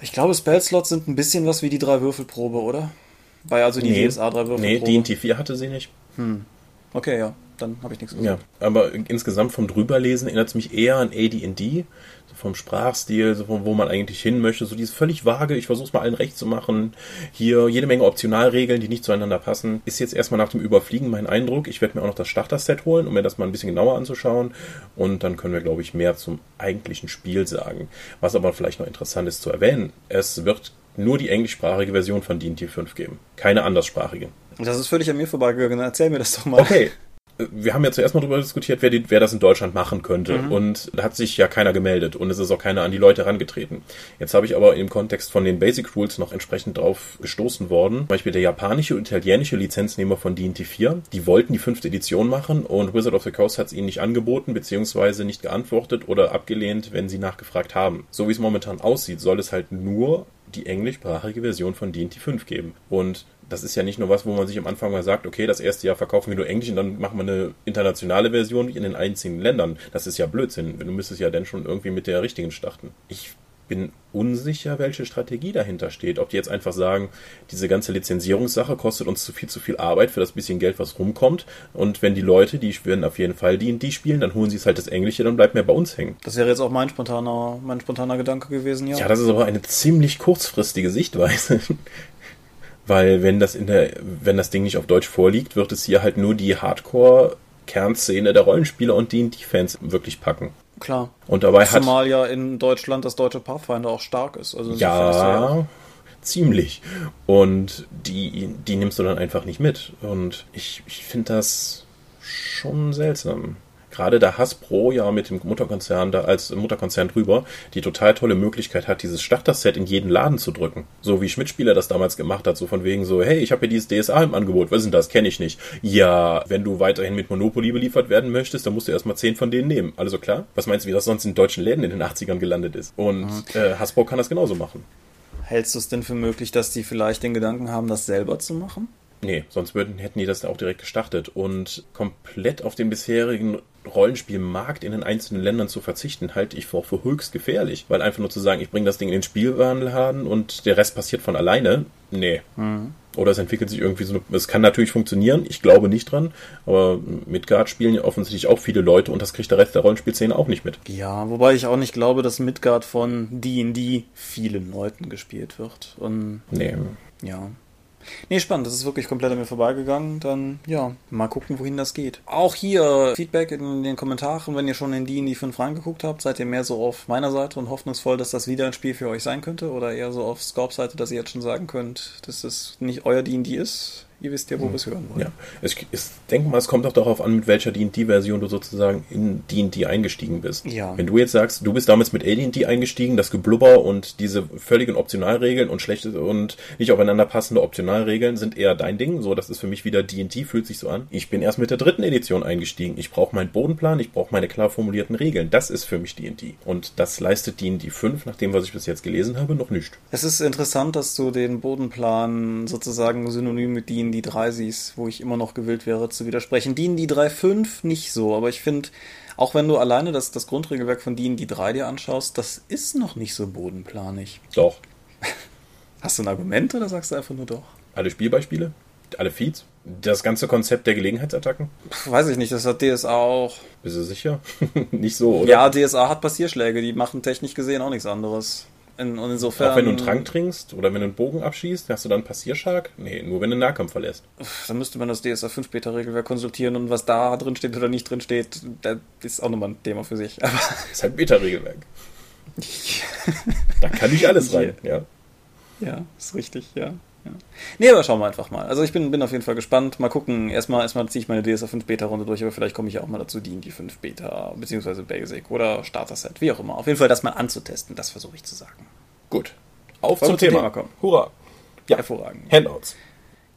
Ich glaube, Spell-Slots sind ein bisschen was wie die drei Würfelprobe, oder? Bei also die nee, DSA drei Würfelprobe. Nee, DNT 4 hatte sie nicht. Hm. Okay, ja dann habe ich nichts gesagt. Ja, aber insgesamt vom Drüberlesen erinnert es mich eher an AD&D, vom Sprachstil, so wo man eigentlich hin möchte, so dieses völlig vage, ich versuche es mal allen recht zu machen, hier jede Menge Optionalregeln, die nicht zueinander passen, ist jetzt erstmal nach dem Überfliegen mein Eindruck. Ich werde mir auch noch das Starter-Set holen, um mir das mal ein bisschen genauer anzuschauen und dann können wir, glaube ich, mehr zum eigentlichen Spiel sagen. Was aber vielleicht noch interessant ist zu erwähnen, es wird nur die englischsprachige Version von D&D 5 geben, keine anderssprachige. Das ist völlig an mir vorbeigegangen. Erzähl mir das doch mal. Okay, [LAUGHS] wir haben ja zuerst mal darüber diskutiert, wer, die, wer das in Deutschland machen könnte. Mhm. Und da hat sich ja keiner gemeldet und es ist auch keiner an die Leute herangetreten. Jetzt habe ich aber im Kontext von den Basic Rules noch entsprechend drauf gestoßen worden. Zum Beispiel der japanische und italienische Lizenznehmer von D&T 4, die wollten die fünfte Edition machen und Wizard of the Coast hat es ihnen nicht angeboten, beziehungsweise nicht geantwortet oder abgelehnt, wenn sie nachgefragt haben. So wie es momentan aussieht, soll es halt nur die englischsprachige Version von D&T 5 geben. Und das ist ja nicht nur was, wo man sich am Anfang mal sagt, okay, das erste Jahr verkaufen wir nur Englisch und dann machen wir eine internationale Version in den einzigen Ländern. Das ist ja Blödsinn. Du müsstest ja dann schon irgendwie mit der richtigen starten. Ich bin unsicher, welche Strategie dahinter steht. Ob die jetzt einfach sagen, diese ganze Lizenzierungssache kostet uns zu viel, zu viel Arbeit für das bisschen Geld, was rumkommt. Und wenn die Leute, die werden auf jeden Fall die die spielen, dann holen sie es halt das Englische, dann bleibt mehr bei uns hängen. Das wäre jetzt auch mein spontaner, mein spontaner Gedanke gewesen, ja. Ja, das ist aber eine ziemlich kurzfristige Sichtweise. [LAUGHS] Weil wenn das in der, wenn das Ding nicht auf Deutsch vorliegt, wird es hier halt nur die Hardcore-Kernszene der Rollenspieler und die, die Fans wirklich packen. Klar. Und dabei Zumal hat. Zumal ja in Deutschland das deutsche Pathfinder auch stark ist. Also ja, ja, ziemlich. Und die, die nimmst du dann einfach nicht mit. Und ich, ich finde das schon seltsam gerade da Hasbro ja mit dem Mutterkonzern da als Mutterkonzern drüber die total tolle Möglichkeit hat, dieses Starter-Set in jeden Laden zu drücken. So wie Schmidt-Spieler das damals gemacht hat, so von wegen so, hey, ich habe hier dieses DSA im Angebot, was ist denn das? Kenne ich nicht. Ja, wenn du weiterhin mit Monopoly beliefert werden möchtest, dann musst du erstmal zehn von denen nehmen. Also klar, was meinst du, wie das sonst in deutschen Läden in den 80ern gelandet ist? Und mhm. äh, Hasbro kann das genauso machen. Hältst du es denn für möglich, dass die vielleicht den Gedanken haben, das selber zu machen? Nee, sonst würden, hätten die das auch direkt gestartet. Und komplett auf den bisherigen Rollenspielmarkt in den einzelnen Ländern zu verzichten, halte ich für, für höchst gefährlich. Weil einfach nur zu sagen, ich bringe das Ding in den Spielwarenladen und der Rest passiert von alleine, nee. Mhm. Oder es entwickelt sich irgendwie so. Es kann natürlich funktionieren, ich glaube nicht dran, aber Midgard spielen ja offensichtlich auch viele Leute und das kriegt der Rest der Rollenspielszene auch nicht mit. Ja, wobei ich auch nicht glaube, dass Midgard von D&D vielen Leuten gespielt wird. Und nee. Ja. Nee, spannend. Das ist wirklich komplett an mir vorbeigegangen. Dann, ja, mal gucken, wohin das geht. Auch hier Feedback in den Kommentaren, wenn ihr schon in die in die 5 reingeguckt habt. Seid ihr mehr so auf meiner Seite und hoffnungsvoll, dass das wieder ein Spiel für euch sein könnte? Oder eher so auf Scorp Seite, dass ihr jetzt schon sagen könnt, dass das nicht euer D&D ist? Ihr wisst ja, wo wir es hören wollen. Ja, ich, ich denke mal, es kommt auch darauf an, mit welcher D&D-Version du sozusagen in D&D eingestiegen bist. Ja. Wenn du jetzt sagst, du bist damals mit AD&D eingestiegen, das Geblubber und diese völligen Optionalregeln und schlechte und nicht aufeinander passende Optionalregeln sind eher dein Ding. So, das ist für mich wieder D&D, fühlt sich so an. Ich bin erst mit der dritten Edition eingestiegen. Ich brauche meinen Bodenplan, ich brauche meine klar formulierten Regeln. Das ist für mich D&D. Und das leistet D&D 5, nach dem, was ich bis jetzt gelesen habe, noch nicht. Es ist interessant, dass du den Bodenplan sozusagen synonym mit D&D 3 siehst, wo ich immer noch gewillt wäre zu widersprechen. D&D 3.5 nicht so, aber ich finde, auch wenn du alleine das, das Grundregelwerk von D&D 3 dir anschaust, das ist noch nicht so bodenplanig. Doch. [LAUGHS] Hast du ein Argument oder sagst du einfach nur doch? Alle Spielbeispiele? Alle Feeds? Das ganze Konzept der Gelegenheitsattacken? Pff, weiß ich nicht, das hat DSA auch. Bist du sicher? [LAUGHS] nicht so, oder? Ja, DSA hat Passierschläge, die machen technisch gesehen auch nichts anderes. In, und insofern. Auch wenn du einen Trank trinkst oder wenn du einen Bogen abschießt, hast du dann einen Passierschlag? Nee, nur wenn du einen Nahkampf verlässt. Dann müsste man das DSA 5 Beta Regelwerk konsultieren und was da drin steht oder nicht drin steht, das ist auch nochmal ein Thema für sich. Aber Das [LAUGHS] ist halt Beta-Regelwerk. [LAUGHS] Da kann nicht alles rein, ja. ja, ist richtig, ja. Ja. Nee, aber schauen wir einfach mal. Also ich bin, bin auf jeden Fall gespannt. Mal gucken. Erstmal, erstmal ziehe ich meine DSA 5 Beta Runde durch, aber vielleicht komme ich ja auch mal dazu, die in die 5 Beta, beziehungsweise Basic oder Starter Set, wie auch immer. Auf jeden Fall das mal anzutesten, das versuche ich zu sagen. Gut. Auf zum zum Thema. Thema kommen? Hurra. Ja. Hervorragend. Handouts.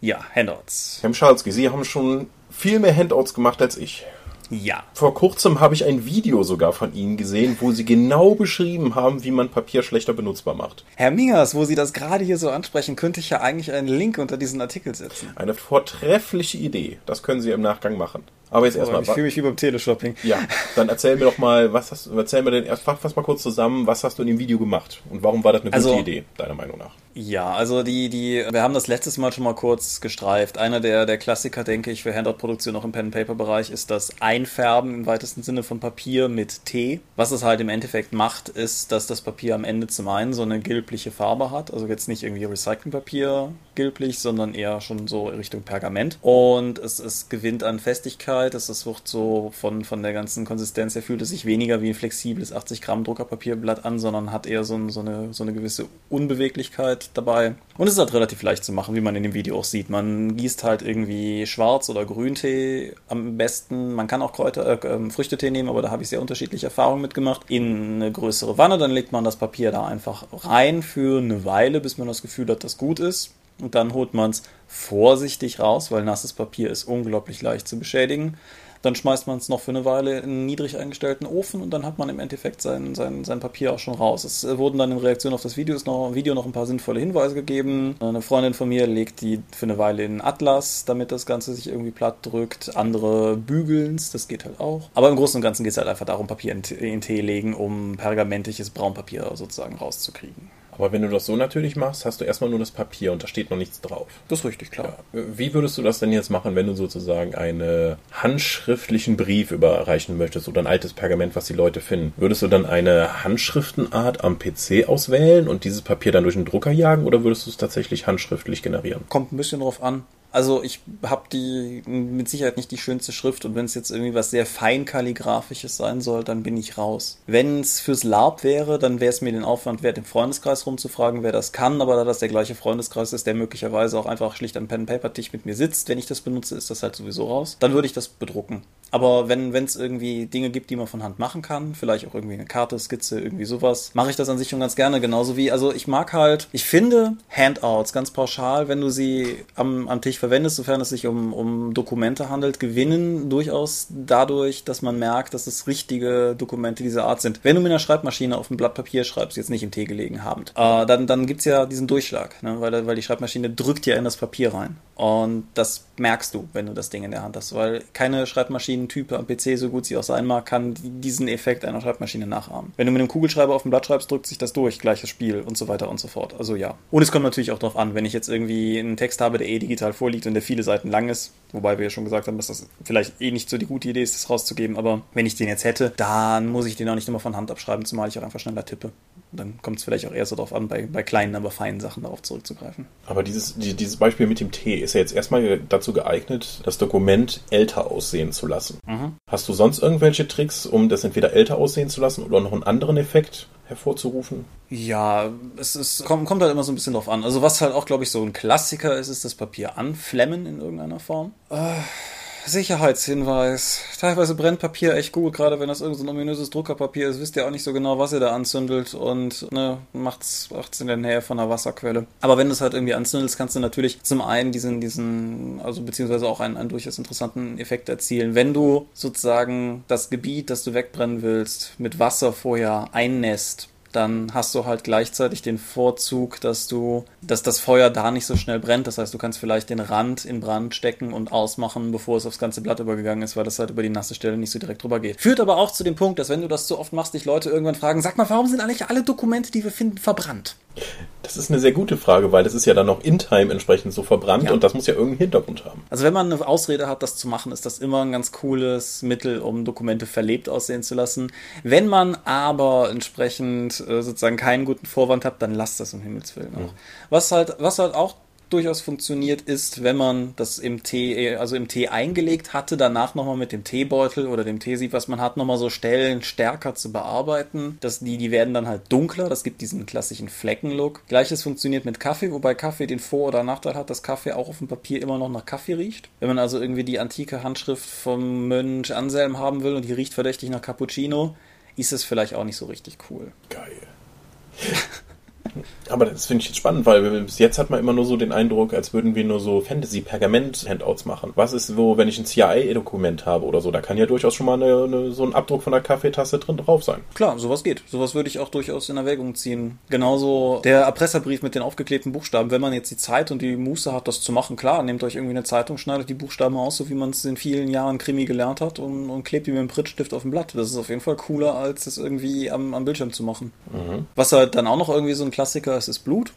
Ja, Handouts. Herr Schalski, Sie haben schon viel mehr Handouts gemacht als ich. Ja. Vor kurzem habe ich ein Video sogar von Ihnen gesehen, wo Sie genau beschrieben haben, wie man Papier schlechter benutzbar macht. Herr Mingers, wo Sie das gerade hier so ansprechen, könnte ich ja eigentlich einen Link unter diesen Artikel setzen. Eine vortreffliche Idee. Das können Sie im Nachgang machen. Aber jetzt erstmal. ich fühle mich wie beim Teleshopping. Ja, dann erzähl mir doch mal, was hast erzähl mir denn erst, fass mal kurz zusammen, was hast du in dem Video gemacht und warum war das eine Also- gute Idee, deiner Meinung nach? Ja, also die, die, wir haben das letztes Mal schon mal kurz gestreift. Einer der, der Klassiker, denke ich, für Handout-Produktion auch im Pen-and-Paper-Bereich ist das Einfärben im weitesten Sinne von Papier mit Tee. Was es halt im Endeffekt macht, ist, dass das Papier am Ende zum einen so eine gelbliche Farbe hat. Also jetzt nicht irgendwie Recyclingpapier gelblich, sondern eher schon so Richtung Pergament. Und es, es gewinnt an Festigkeit. Es, es wird so von, von der ganzen Konsistenz her fühlt es sich weniger wie ein flexibles 80 Gramm Druckerpapierblatt an, sondern hat eher so, ein, so, eine, so eine gewisse Unbeweglichkeit dabei. Und es ist halt relativ leicht zu machen, wie man in dem Video auch sieht. Man gießt halt irgendwie Schwarz- oder Grüntee am besten. Man kann auch Kräuter, äh, ähm, Früchtetee nehmen, aber da habe ich sehr unterschiedliche Erfahrungen mitgemacht. In eine größere Wanne, dann legt man das Papier da einfach rein für eine Weile, bis man das Gefühl hat, dass gut ist. Und dann holt man es vorsichtig raus, weil nasses Papier ist unglaublich leicht zu beschädigen. Dann schmeißt man es noch für eine Weile in einen niedrig eingestellten Ofen und dann hat man im Endeffekt sein, sein, sein Papier auch schon raus. Es äh, wurden dann in Reaktion auf das Video, noch, Video noch ein paar sinnvolle Hinweise gegeben. Eine Freundin von mir legt die für eine Weile in Atlas, damit das Ganze sich irgendwie platt drückt. Andere bügeln's, das geht halt auch. Aber im Großen und Ganzen geht es halt einfach darum, Papier in, in Tee legen, um pergamentliches Braunpapier sozusagen rauszukriegen. Aber wenn du das so natürlich machst, hast du erstmal nur das Papier und da steht noch nichts drauf. Das ist richtig, klar. Wie würdest du das denn jetzt machen, wenn du sozusagen einen handschriftlichen Brief überreichen möchtest oder ein altes Pergament, was die Leute finden? Würdest du dann eine Handschriftenart am PC auswählen und dieses Papier dann durch den Drucker jagen oder würdest du es tatsächlich handschriftlich generieren? Kommt ein bisschen drauf an. Also ich habe die mit Sicherheit nicht die schönste Schrift und wenn es jetzt irgendwie was sehr feinkalligraphisches sein soll, dann bin ich raus. Wenn es fürs LARP wäre, dann wäre es mir den Aufwand wert, im Freundeskreis rumzufragen, wer das kann, aber da das der gleiche Freundeskreis ist, der möglicherweise auch einfach schlicht am Pen-Paper-Tisch mit mir sitzt, wenn ich das benutze, ist das halt sowieso raus. Dann würde ich das bedrucken. Aber wenn es irgendwie Dinge gibt, die man von Hand machen kann, vielleicht auch irgendwie eine Karte, Skizze, irgendwie sowas, mache ich das an sich schon ganz gerne. Genauso wie, also ich mag halt, ich finde Handouts ganz pauschal, wenn du sie am, am Tisch verwendest, sofern es sich um, um Dokumente handelt, gewinnen durchaus dadurch, dass man merkt, dass es richtige Dokumente dieser Art sind. Wenn du mit einer Schreibmaschine auf ein Blatt Papier schreibst, jetzt nicht im Tee gelegen habend, äh, dann, dann gibt's ja diesen Durchschlag, ne? weil, weil die Schreibmaschine drückt ja in das Papier rein. Und das merkst du, wenn du das Ding in der Hand hast, weil keine Schreibmaschinentype am PC, so gut sie auch sein mag, kann diesen Effekt einer Schreibmaschine nachahmen. Wenn du mit einem Kugelschreiber auf ein Blatt schreibst, drückt sich das durch, gleiches Spiel und so weiter und so fort. Also ja. Und es kommt natürlich auch darauf an, wenn ich jetzt irgendwie einen Text habe, der eh digital vorliegt und der viele Seiten lang ist, wobei wir ja schon gesagt haben, dass das vielleicht eh nicht so die gute Idee ist, das rauszugeben, aber wenn ich den jetzt hätte, dann muss ich den auch nicht immer von Hand abschreiben, zumal ich auch einfach schneller tippe. dann kommt es vielleicht auch eher so darauf an, bei, bei kleinen, aber feinen Sachen darauf zurückzugreifen. Aber dieses, die, dieses Beispiel mit dem Tee ist ja jetzt erstmal dazu geeignet, das Dokument älter aussehen zu lassen. Mhm. Hast du sonst irgendwelche Tricks, um das entweder älter aussehen zu lassen oder noch einen anderen Effekt hervorzurufen? Ja, es ist, kommt, kommt halt immer so ein bisschen drauf an. Also was halt auch, glaube ich, so ein Klassiker ist, ist das Papier anflemmen in irgendeiner Form. Äh, Sicherheitshinweis. Teilweise brennt Papier echt gut, gerade wenn das irgendein so ominöses Druckerpapier ist, wisst ihr auch nicht so genau, was ihr da anzündelt und ne, macht's, macht's in der Nähe von einer Wasserquelle. Aber wenn du es halt irgendwie anzündelst, kannst du natürlich zum einen diesen, diesen, also beziehungsweise auch einen, einen durchaus interessanten Effekt erzielen. Wenn du sozusagen das Gebiet, das du wegbrennen willst, mit Wasser vorher einnässt, dann hast du halt gleichzeitig den Vorzug, dass du, dass das Feuer da nicht so schnell brennt. Das heißt, du kannst vielleicht den Rand in Brand stecken und ausmachen, bevor es aufs ganze Blatt übergegangen ist, weil das halt über die nasse Stelle nicht so direkt drüber geht. Führt aber auch zu dem Punkt, dass wenn du das zu oft machst, dich Leute irgendwann fragen, sag mal, warum sind eigentlich alle Dokumente, die wir finden, verbrannt? Das ist eine sehr gute Frage, weil das ist ja dann noch in Time entsprechend so verbrannt ja. und das muss ja irgendeinen Hintergrund haben. Also wenn man eine Ausrede hat, das zu machen, ist das immer ein ganz cooles Mittel, um Dokumente verlebt aussehen zu lassen. Wenn man aber entsprechend äh, sozusagen keinen guten Vorwand hat, dann lasst das um Himmels Willen auch. Mhm. Was halt, was halt auch durchaus funktioniert, ist, wenn man das im Tee, also im Tee eingelegt hatte, danach nochmal mit dem Teebeutel oder dem Teesieb, was man hat, nochmal so Stellen stärker zu bearbeiten. Das, die, die werden dann halt dunkler, das gibt diesen klassischen Fleckenlook. Gleiches funktioniert mit Kaffee, wobei Kaffee den Vor- oder Nachteil hat, dass Kaffee auch auf dem Papier immer noch nach Kaffee riecht. Wenn man also irgendwie die antike Handschrift vom Mönch Anselm haben will und die riecht verdächtig nach Cappuccino, ist es vielleicht auch nicht so richtig cool. Geil. [LAUGHS] Aber das finde ich jetzt spannend, weil bis jetzt hat man immer nur so den Eindruck, als würden wir nur so Fantasy-Pergament-Handouts machen. Was ist, wo, wenn ich ein CIA-Dokument habe oder so, da kann ja durchaus schon mal eine, eine, so ein Abdruck von der Kaffeetasse drin drauf sein. Klar, sowas geht. Sowas würde ich auch durchaus in Erwägung ziehen. Genauso der Erpresserbrief mit den aufgeklebten Buchstaben. Wenn man jetzt die Zeit und die Muße hat, das zu machen, klar, nehmt euch irgendwie eine Zeitung, schneidet die Buchstaben aus, so wie man es in vielen Jahren Krimi gelernt hat und, und klebt die mit einem Prittstift auf dem Blatt. Das ist auf jeden Fall cooler, als es irgendwie am, am Bildschirm zu machen. Mhm. Was halt dann auch noch irgendwie so ein Klassiker es ist Blut.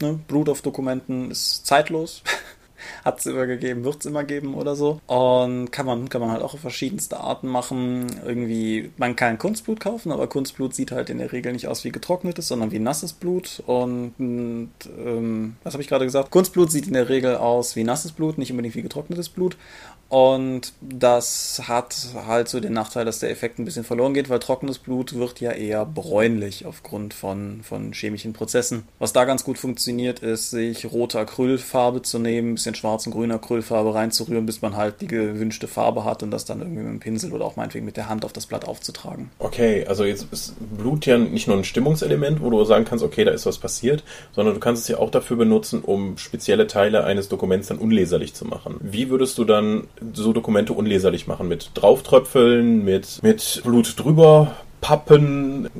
Ne? Blut auf Dokumenten ist zeitlos. [LAUGHS] Hat es immer gegeben, wird es immer geben oder so. Und kann man, kann man halt auch auf verschiedenste Arten machen. Irgendwie, man kann Kunstblut kaufen, aber Kunstblut sieht halt in der Regel nicht aus wie getrocknetes, sondern wie nasses Blut. Und, und ähm, was habe ich gerade gesagt? Kunstblut sieht in der Regel aus wie nasses Blut, nicht unbedingt wie getrocknetes Blut. Und das hat halt so den Nachteil, dass der Effekt ein bisschen verloren geht, weil trockenes Blut wird ja eher bräunlich aufgrund von, von chemischen Prozessen. Was da ganz gut funktioniert, ist, sich rote Acrylfarbe zu nehmen, ein bisschen schwarz und grüne Acrylfarbe reinzurühren, bis man halt die gewünschte Farbe hat und das dann irgendwie mit dem Pinsel oder auch meinetwegen mit der Hand auf das Blatt aufzutragen. Okay, also jetzt ist Blut ja nicht nur ein Stimmungselement, wo du sagen kannst, okay, da ist was passiert, sondern du kannst es ja auch dafür benutzen, um spezielle Teile eines Dokuments dann unleserlich zu machen. Wie würdest du dann so Dokumente unleserlich machen. Mit Drauftröpfeln, mit, mit Blut drüber Pappen?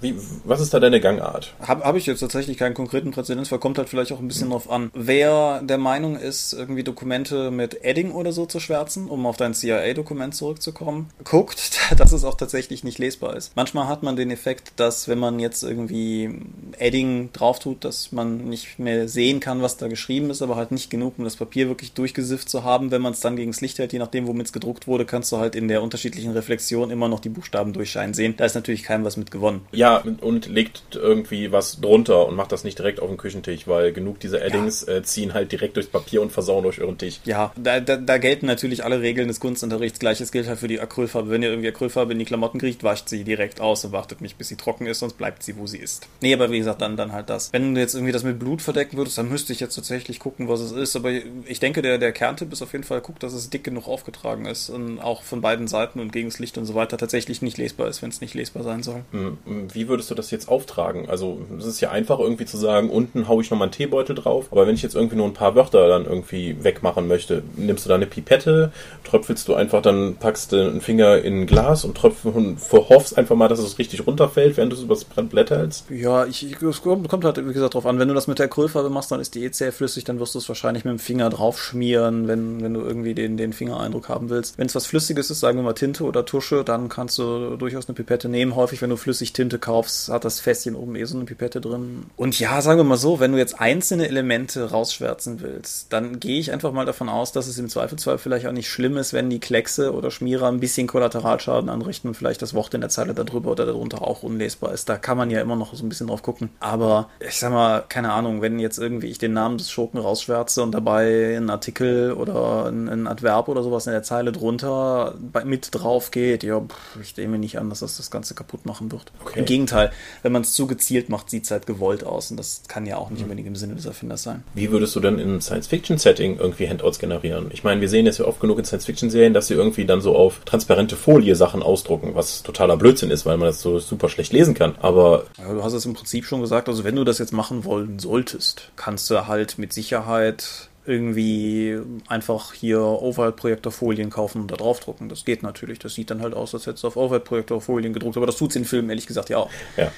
Wie, was ist da deine Gangart? Habe hab ich jetzt tatsächlich keinen konkreten Präzedenzfall, kommt halt vielleicht auch ein bisschen mhm. drauf an. Wer der Meinung ist, irgendwie Dokumente mit Edding oder so zu schwärzen, um auf dein CIA-Dokument zurückzukommen, guckt, [LAUGHS] dass es auch tatsächlich nicht lesbar ist. Manchmal hat man den Effekt, dass wenn man jetzt irgendwie Edding drauf tut, dass man nicht mehr sehen kann, was da geschrieben ist, aber halt nicht genug, um das Papier wirklich durchgesifft zu haben. Wenn man es dann gegen das Licht hält, je nachdem, womit es gedruckt wurde, kannst du halt in der unterschiedlichen Reflexion immer noch die Buchstaben durchscheinen sehen. Da ist ist natürlich keinem was mit gewonnen. Ja, und legt irgendwie was drunter und macht das nicht direkt auf den Küchentisch, weil genug dieser Eddings ja. äh, ziehen halt direkt durchs Papier und versauen durch euren Tisch. Ja, da, da, da, gelten natürlich alle Regeln des Kunstunterrichts. Gleiches gilt halt für die Acrylfarbe. Wenn ihr irgendwie Acrylfarbe in die Klamotten kriegt, wascht sie direkt aus und wartet nicht, bis sie trocken ist, sonst bleibt sie, wo sie ist. Nee, aber wie gesagt, dann, dann halt das. Wenn du jetzt irgendwie das mit Blut verdecken würdest, dann müsste ich jetzt tatsächlich gucken, was es ist. Aber ich denke, der, der Kerntipp ist auf jeden Fall, guckt, dass es dick genug aufgetragen ist und auch von beiden Seiten und gegen das Licht und so weiter tatsächlich nicht lesbar ist, wenn es nicht lesbar sein soll. Mhm. Wie würdest du das jetzt auftragen? Also es ist ja einfach irgendwie zu sagen, unten haue ich nochmal einen Teebeutel drauf, aber wenn ich jetzt irgendwie nur ein paar Wörter dann irgendwie wegmachen möchte, nimmst du da eine Pipette, tröpfelst du einfach, dann packst du einen Finger in ein Glas und tröpfelst und verhoffst einfach mal, dass es richtig runterfällt, während du es übers Blatt hältst? Ja, ich, es kommt, kommt halt, wie gesagt, drauf an. Wenn du das mit der Acrylfarbe machst, dann ist die eh flüssig, dann wirst du es wahrscheinlich mit dem Finger drauf schmieren, wenn, wenn du irgendwie den, den Fingereindruck haben willst. Wenn es was Flüssiges ist, sagen wir mal Tinte oder Tusche, dann kannst du durchaus eine Pipette Pipette nehmen. Häufig, wenn du Flüssigtinte kaufst, hat das Fässchen oben eh so eine Pipette drin. Und ja, sagen wir mal so, wenn du jetzt einzelne Elemente rausschwärzen willst, dann gehe ich einfach mal davon aus, dass es im Zweifelsfall vielleicht auch nicht schlimm ist, wenn die Kleckse oder Schmierer ein bisschen Kollateralschaden anrichten und vielleicht das Wort in der Zeile darüber oder darunter auch unlesbar ist. Da kann man ja immer noch so ein bisschen drauf gucken. Aber ich sag mal, keine Ahnung, wenn jetzt irgendwie ich den Namen des Schurken rausschwärze und dabei ein Artikel oder ein, Adverb oder sowas in der Zeile drunter mit drauf geht, ja, pff, ich nehme nicht an, dass das das Ganze kaputt machen wird. Okay. Im Gegenteil, wenn man es zu gezielt macht, sieht es halt gewollt aus und das kann ja auch nicht unbedingt im Sinne des Erfinders sein. Wie würdest du denn in Science-Fiction-Setting irgendwie Handouts generieren? Ich meine, wir sehen jetzt ja oft genug in Science-Fiction-Serien, dass sie irgendwie dann so auf transparente Folie Sachen ausdrucken, was totaler Blödsinn ist, weil man das so super schlecht lesen kann. Aber Ja, du hast es im Prinzip schon gesagt, also wenn du das jetzt machen wollen solltest, kannst du halt mit Sicherheit irgendwie einfach hier Overhead-Projektorfolien kaufen und da draufdrucken. Das geht natürlich. Das sieht dann halt aus, als hättest du auf Overhead-Projektorfolien gedruckt, aber das tut's in Filmen ehrlich gesagt ja auch. ja,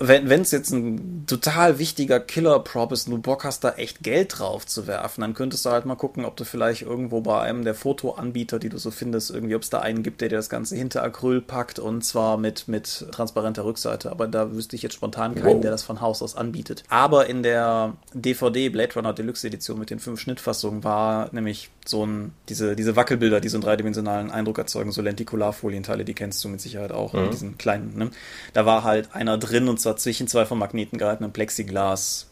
Wenn es jetzt ein total wichtiger Killer-Prop ist und du Bock hast, da echt Geld drauf zu werfen, dann könntest du halt mal gucken, ob du vielleicht irgendwo bei einem der Fotoanbieter, die du so findest, irgendwie, ob es da einen gibt, der dir das Ganze hinter Acryl packt und zwar mit, mit transparenter Rückseite. Aber da wüsste ich jetzt spontan keinen, Wow. der das von Haus aus anbietet. Aber in der DVD Blade Runner Deluxe Edition mit den fünf Schnittfassungen war nämlich so ein, diese, diese Wackelbilder, die so einen dreidimensionalen Eindruck erzeugen, so Lentikularfolienteile, die kennst du mit Sicherheit auch, Mhm. diesen kleinen, ne? Da war halt einer drin und zwar zwischen zwei von Magneten gehaltenen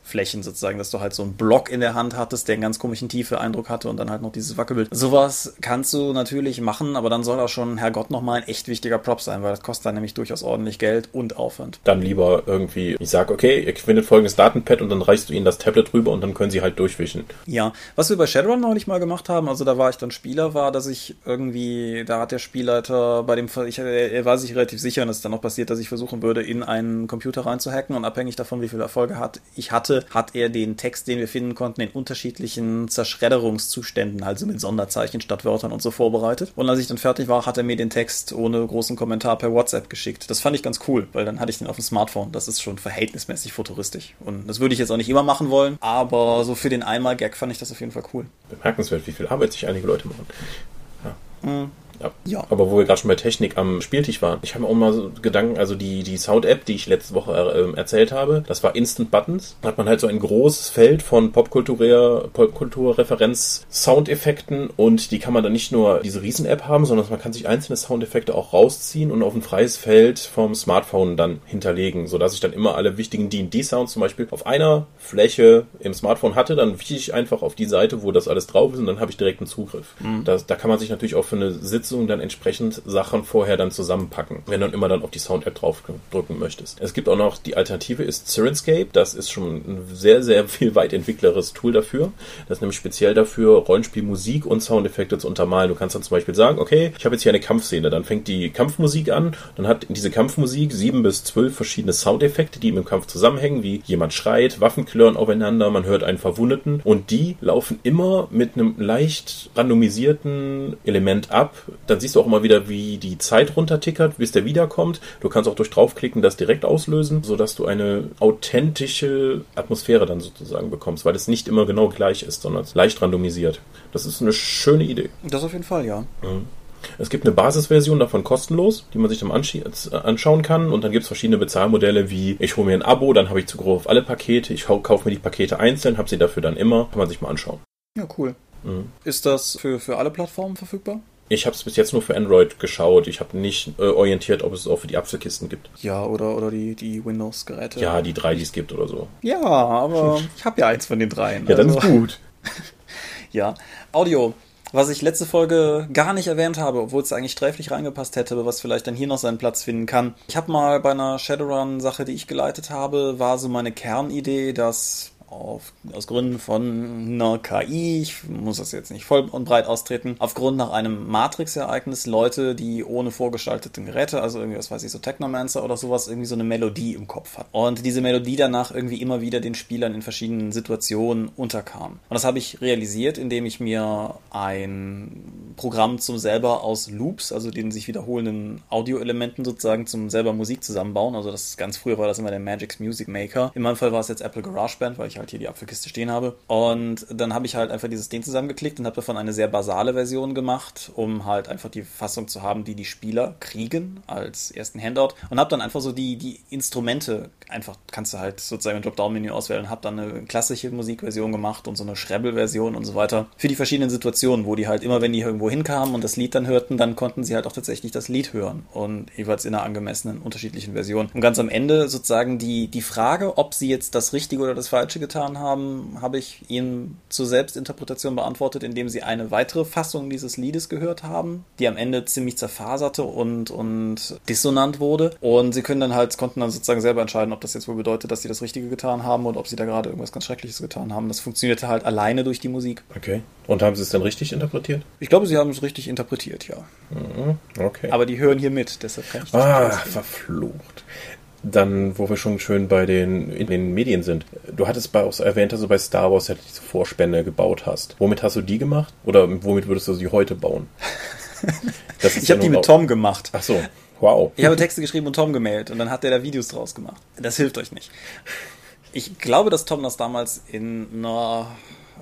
Plexiglasflächen sozusagen, dass du halt so einen Block in der Hand hattest, der einen ganz komischen tiefe Eindruck hatte und dann halt noch dieses Wackelbild. Sowas kannst du natürlich machen, aber dann soll auch schon, Herrgott, nochmal ein echt wichtiger Prop sein, weil das kostet dann nämlich durchaus ordentlich Geld und Aufwand. dann lieber irgendwie, ich sag, okay, ihr findet folgendes Datenpad und dann reichst du ihnen das Tablet rüber und dann können sie halt durchwischen. Ja, was wir bei Shadowrun neulich mal gemacht haben, also da war ich dann Spieler, war, dass ich irgendwie, da hat der Spielleiter bei dem, ich, er er war sich relativ sicher, und es ist dann noch passiert, dass ich versuchen würde, in einen Computer reinzuhacken und abhängig davon, wie viele Erfolge hat, ich hatte, hat er den Text, den wir finden konnten, in unterschiedlichen Zerschredderungszuständen, also mit Sonderzeichen statt Wörtern und so vorbereitet. Und als ich dann fertig war, hat er mir den Text ohne großen Kommentar per WhatsApp geschickt. Das fand ich ganz cool, weil dann hatte ich den auf dem Smartphone. Das ist schon verhältnismäßig futuristisch. Und das würde ich jetzt auch nicht immer machen wollen, aber so für den Einmal-Gag fand ich das auf jeden Fall cool. Bemerkenswert, wie viel Arbeit sich einige Leute machen. Ja. Ja. Ja. Aber wo wir gerade schon bei Technik am Spieltisch waren, ich habe mir auch mal so Gedanken, also die, die Sound-App, die ich letzte Woche äh, erzählt habe, das war Instant Buttons. Da hat man halt so ein großes Feld von Popkultur, Popkulturreferenz Soundeffekten und die kann man dann nicht nur diese Riesen-App haben, sondern man kann sich einzelne Soundeffekte auch rausziehen und auf ein freies Feld vom Smartphone dann hinterlegen, sodass ich dann immer alle wichtigen D&D-Sounds zum Beispiel auf einer Fläche im Smartphone hatte, dann wiege ich einfach auf die Seite, wo das alles drauf ist und dann habe ich direkt einen Zugriff. Das, da kann man sich natürlich auch für eine Sitzung dann entsprechend Sachen vorher dann zusammenpacken, wenn du immer dann auf die Sound-App draufdrücken möchtest. Es gibt auch noch, die Alternative ist Sirenscape, das ist schon ein sehr, sehr [LAUGHS] viel weit entwickleres Tool dafür. Das ist nämlich speziell dafür, Rollenspielmusik und Soundeffekte zu untermalen. Du kannst dann zum Beispiel sagen, okay, ich habe jetzt hier eine Kampfszene, dann fängt die Kampfmusik an, dann hat diese Kampfmusik sieben bis zwölf verschiedene Soundeffekte, die dem Kampf zusammenhängen, wie jemand schreit, Waffen klirren aufeinander, man hört einen Verwundeten und die laufen immer mit einem leicht randomisierten Element ab. Dann siehst du auch immer wieder, wie die Zeit runtertickert, bis der wiederkommt. Du kannst auch durch draufklicken das direkt auslösen, sodass du eine authentische Atmosphäre dann sozusagen bekommst, weil es nicht immer genau gleich ist, sondern leicht randomisiert. Das ist eine schöne Idee. Das auf jeden Fall, ja. Es gibt eine Basisversion davon kostenlos, die man sich dann äh, anschauen kann. Und dann gibt es verschiedene Bezahlmodelle wie ich hole mir ein Abo, dann habe ich Zugriff auf alle Pakete, ich kau- kaufe mir die Pakete einzeln, habe sie dafür dann immer. Kann man sich mal anschauen. Ja, cool. Mhm. Ist das für, für alle Plattformen verfügbar? Ich habe es bis jetzt nur für Android geschaut. Ich habe nicht äh, orientiert, ob es auch für die Apfelkisten gibt. Ja, oder, oder die, die Windows-Geräte. Ja, die drei, die es gibt oder so. Ja, aber ich habe ja eins von den dreien. Ja, dann also- ist gut. [LAUGHS] Ja, Audio. Was ich letzte Folge gar nicht erwähnt habe, obwohl es eigentlich sträflich reingepasst hätte, aber was vielleicht dann hier noch seinen Platz finden kann. Ich habe mal bei einer Shadowrun-Sache, die ich geleitet habe, war so meine Kernidee, dass auf, aus Gründen von einer KI, ich muss das jetzt nicht voll und breit austreten, aufgrund nach einem Matrix-Ereignis Leute, die ohne vorgeschaltete Geräte, also irgendwie, was weiß ich, so Technomancer oder sowas, irgendwie so eine Melodie im Kopf hat. Und diese Melodie danach irgendwie immer wieder den Spielern in verschiedenen Situationen unterkam. Und das habe ich realisiert, indem ich mir ein Programm zum selber aus Loops, also den sich wiederholenden Audioelementen sozusagen zum selber Musik zusammenbauen, also das ganz früher war das immer der Magic's Music Maker. In meinem Fall war es jetzt Apple GarageBand, weil ich ich halt hier die Apfelkiste stehen habe. Und dann habe ich halt einfach dieses Ding zusammengeklickt und habe davon eine sehr basale Version gemacht, um halt einfach die Fassung zu haben, die die Spieler kriegen als ersten Handout. Und habe dann einfach so die, die Instrumente einfach, kannst du halt sozusagen ein Dropdown-Menü auswählen, habe dann eine klassische Musikversion gemacht und so eine Schrebbel-Version und so weiter. Für die verschiedenen Situationen, wo die halt immer, wenn die irgendwo hinkamen und das Lied dann hörten, dann konnten sie halt auch tatsächlich das Lied hören und jeweils in einer angemessenen unterschiedlichen Version. Und ganz am Ende sozusagen die, die Frage, ob sie jetzt das Richtige oder das Falsche getan haben, habe ich ihnen zur Selbstinterpretation beantwortet, indem sie eine weitere Fassung dieses Liedes gehört haben, die am Ende ziemlich zerfaserte und, und dissonant wurde. Und sie können dann halt, konnten dann sozusagen selber entscheiden, ob das jetzt wohl bedeutet, dass sie das Richtige getan haben oder ob sie da gerade irgendwas ganz Schreckliches getan haben. Das funktionierte halt alleine durch die Musik. Okay. Und haben sie es dann richtig interpretiert? Ich glaube, sie haben es richtig interpretiert, ja. Mhm. Okay. Aber die hören hier mit, deshalb kann ich das Ah, verflucht. Dann, wo wir schon schön bei den, in den Medien sind. Du hattest bei, auch erwähnt, dass du bei Star Wars ja diese Vorspänne gebaut hast. Womit hast du die gemacht? Oder womit würdest du sie heute bauen? [LAUGHS] Ich ja habe die mit Tom gemacht. Ach so. Wow. Ich habe Texte geschrieben und Tom gemailt und dann hat der da Videos draus gemacht. Das hilft euch nicht. Ich glaube, dass Tom das damals in einer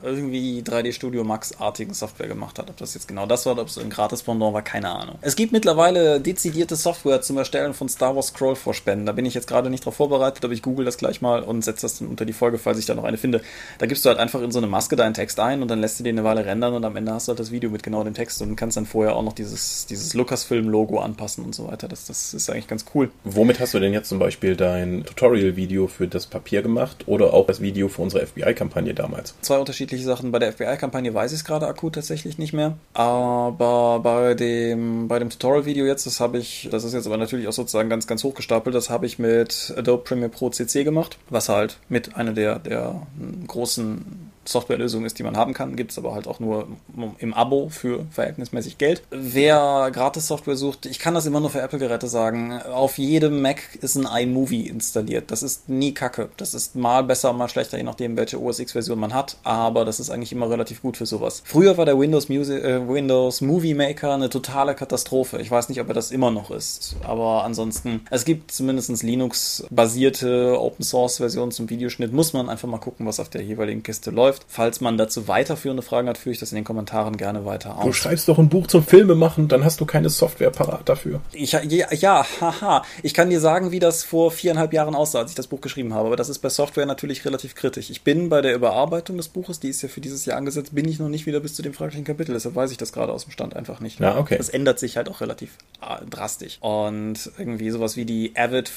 irgendwie 3D Studio Max-artigen Software gemacht hat. Ob das jetzt genau das war ob es ein Gratis-Pendant war, keine Ahnung. Es gibt mittlerweile dezidierte Software zum Erstellen von Star Wars Scroll-Vorspenden. Da bin ich jetzt gerade nicht drauf vorbereitet, aber ich google das gleich mal und setze das dann unter die Folge, falls ich da noch eine finde. Da gibst du halt einfach in so eine Maske deinen Text ein und dann lässt du den eine Weile rendern und am Ende hast du halt das Video mit genau dem Text und kannst dann vorher auch noch dieses, dieses Lucasfilm-Logo anpassen und so weiter. Das, das ist eigentlich ganz cool. Womit hast du denn jetzt zum Beispiel dein Tutorial-Video für das Papier gemacht oder auch das Video für unsere FBI-Kampagne damals? zwei unterschiedliche Sachen. Bei der FBI-Kampagne weiß ich es gerade akut tatsächlich nicht mehr. Aber bei dem, bei dem Tutorial-Video jetzt, das habe ich, das ist jetzt aber natürlich auch sozusagen ganz, ganz hochgestapelt, das habe ich mit Adobe Premiere Pro CC gemacht, was halt mit einer der, der mm, großen Softwarelösungen ist, die man haben kann. Gibt es aber halt auch nur im Abo für verhältnismäßig Geld. Wer Gratis-Software sucht, ich kann das immer nur für Apple-Geräte sagen, auf jedem Mac ist ein iMovie installiert. Das ist nie kacke. Das ist mal besser, mal schlechter, je nachdem, welche OS X-Version man hat. Aber das ist eigentlich immer relativ gut für sowas. Früher war der Windows, Music, äh, Windows Movie Maker eine totale Katastrophe. Ich weiß nicht, ob er das immer noch ist. Aber ansonsten, es gibt zumindest Linux-basierte Open-Source-Versionen zum Videoschnitt. Muss man einfach mal gucken, was auf der jeweiligen Kiste läuft. Falls man dazu weiterführende Fragen hat, führe ich das in den Kommentaren gerne weiter Du aus. schreibst doch ein Buch zum Filme machen, dann hast du keine Software parat dafür. Ich, ja, ja, haha. Ich kann dir sagen, wie das vor viereinhalb Jahren aussah, als ich das Buch geschrieben habe. Aber das ist bei Software natürlich relativ kritisch. Ich bin bei der Überarbeitung des Buches, die ist ja für dieses Jahr angesetzt, bin ich noch nicht wieder bis zu dem fraglichen Kapitel. Deshalb weiß ich das gerade aus dem Stand einfach nicht. Ja, okay. Das ändert sich halt auch relativ äh, drastisch. Und irgendwie sowas wie die Avid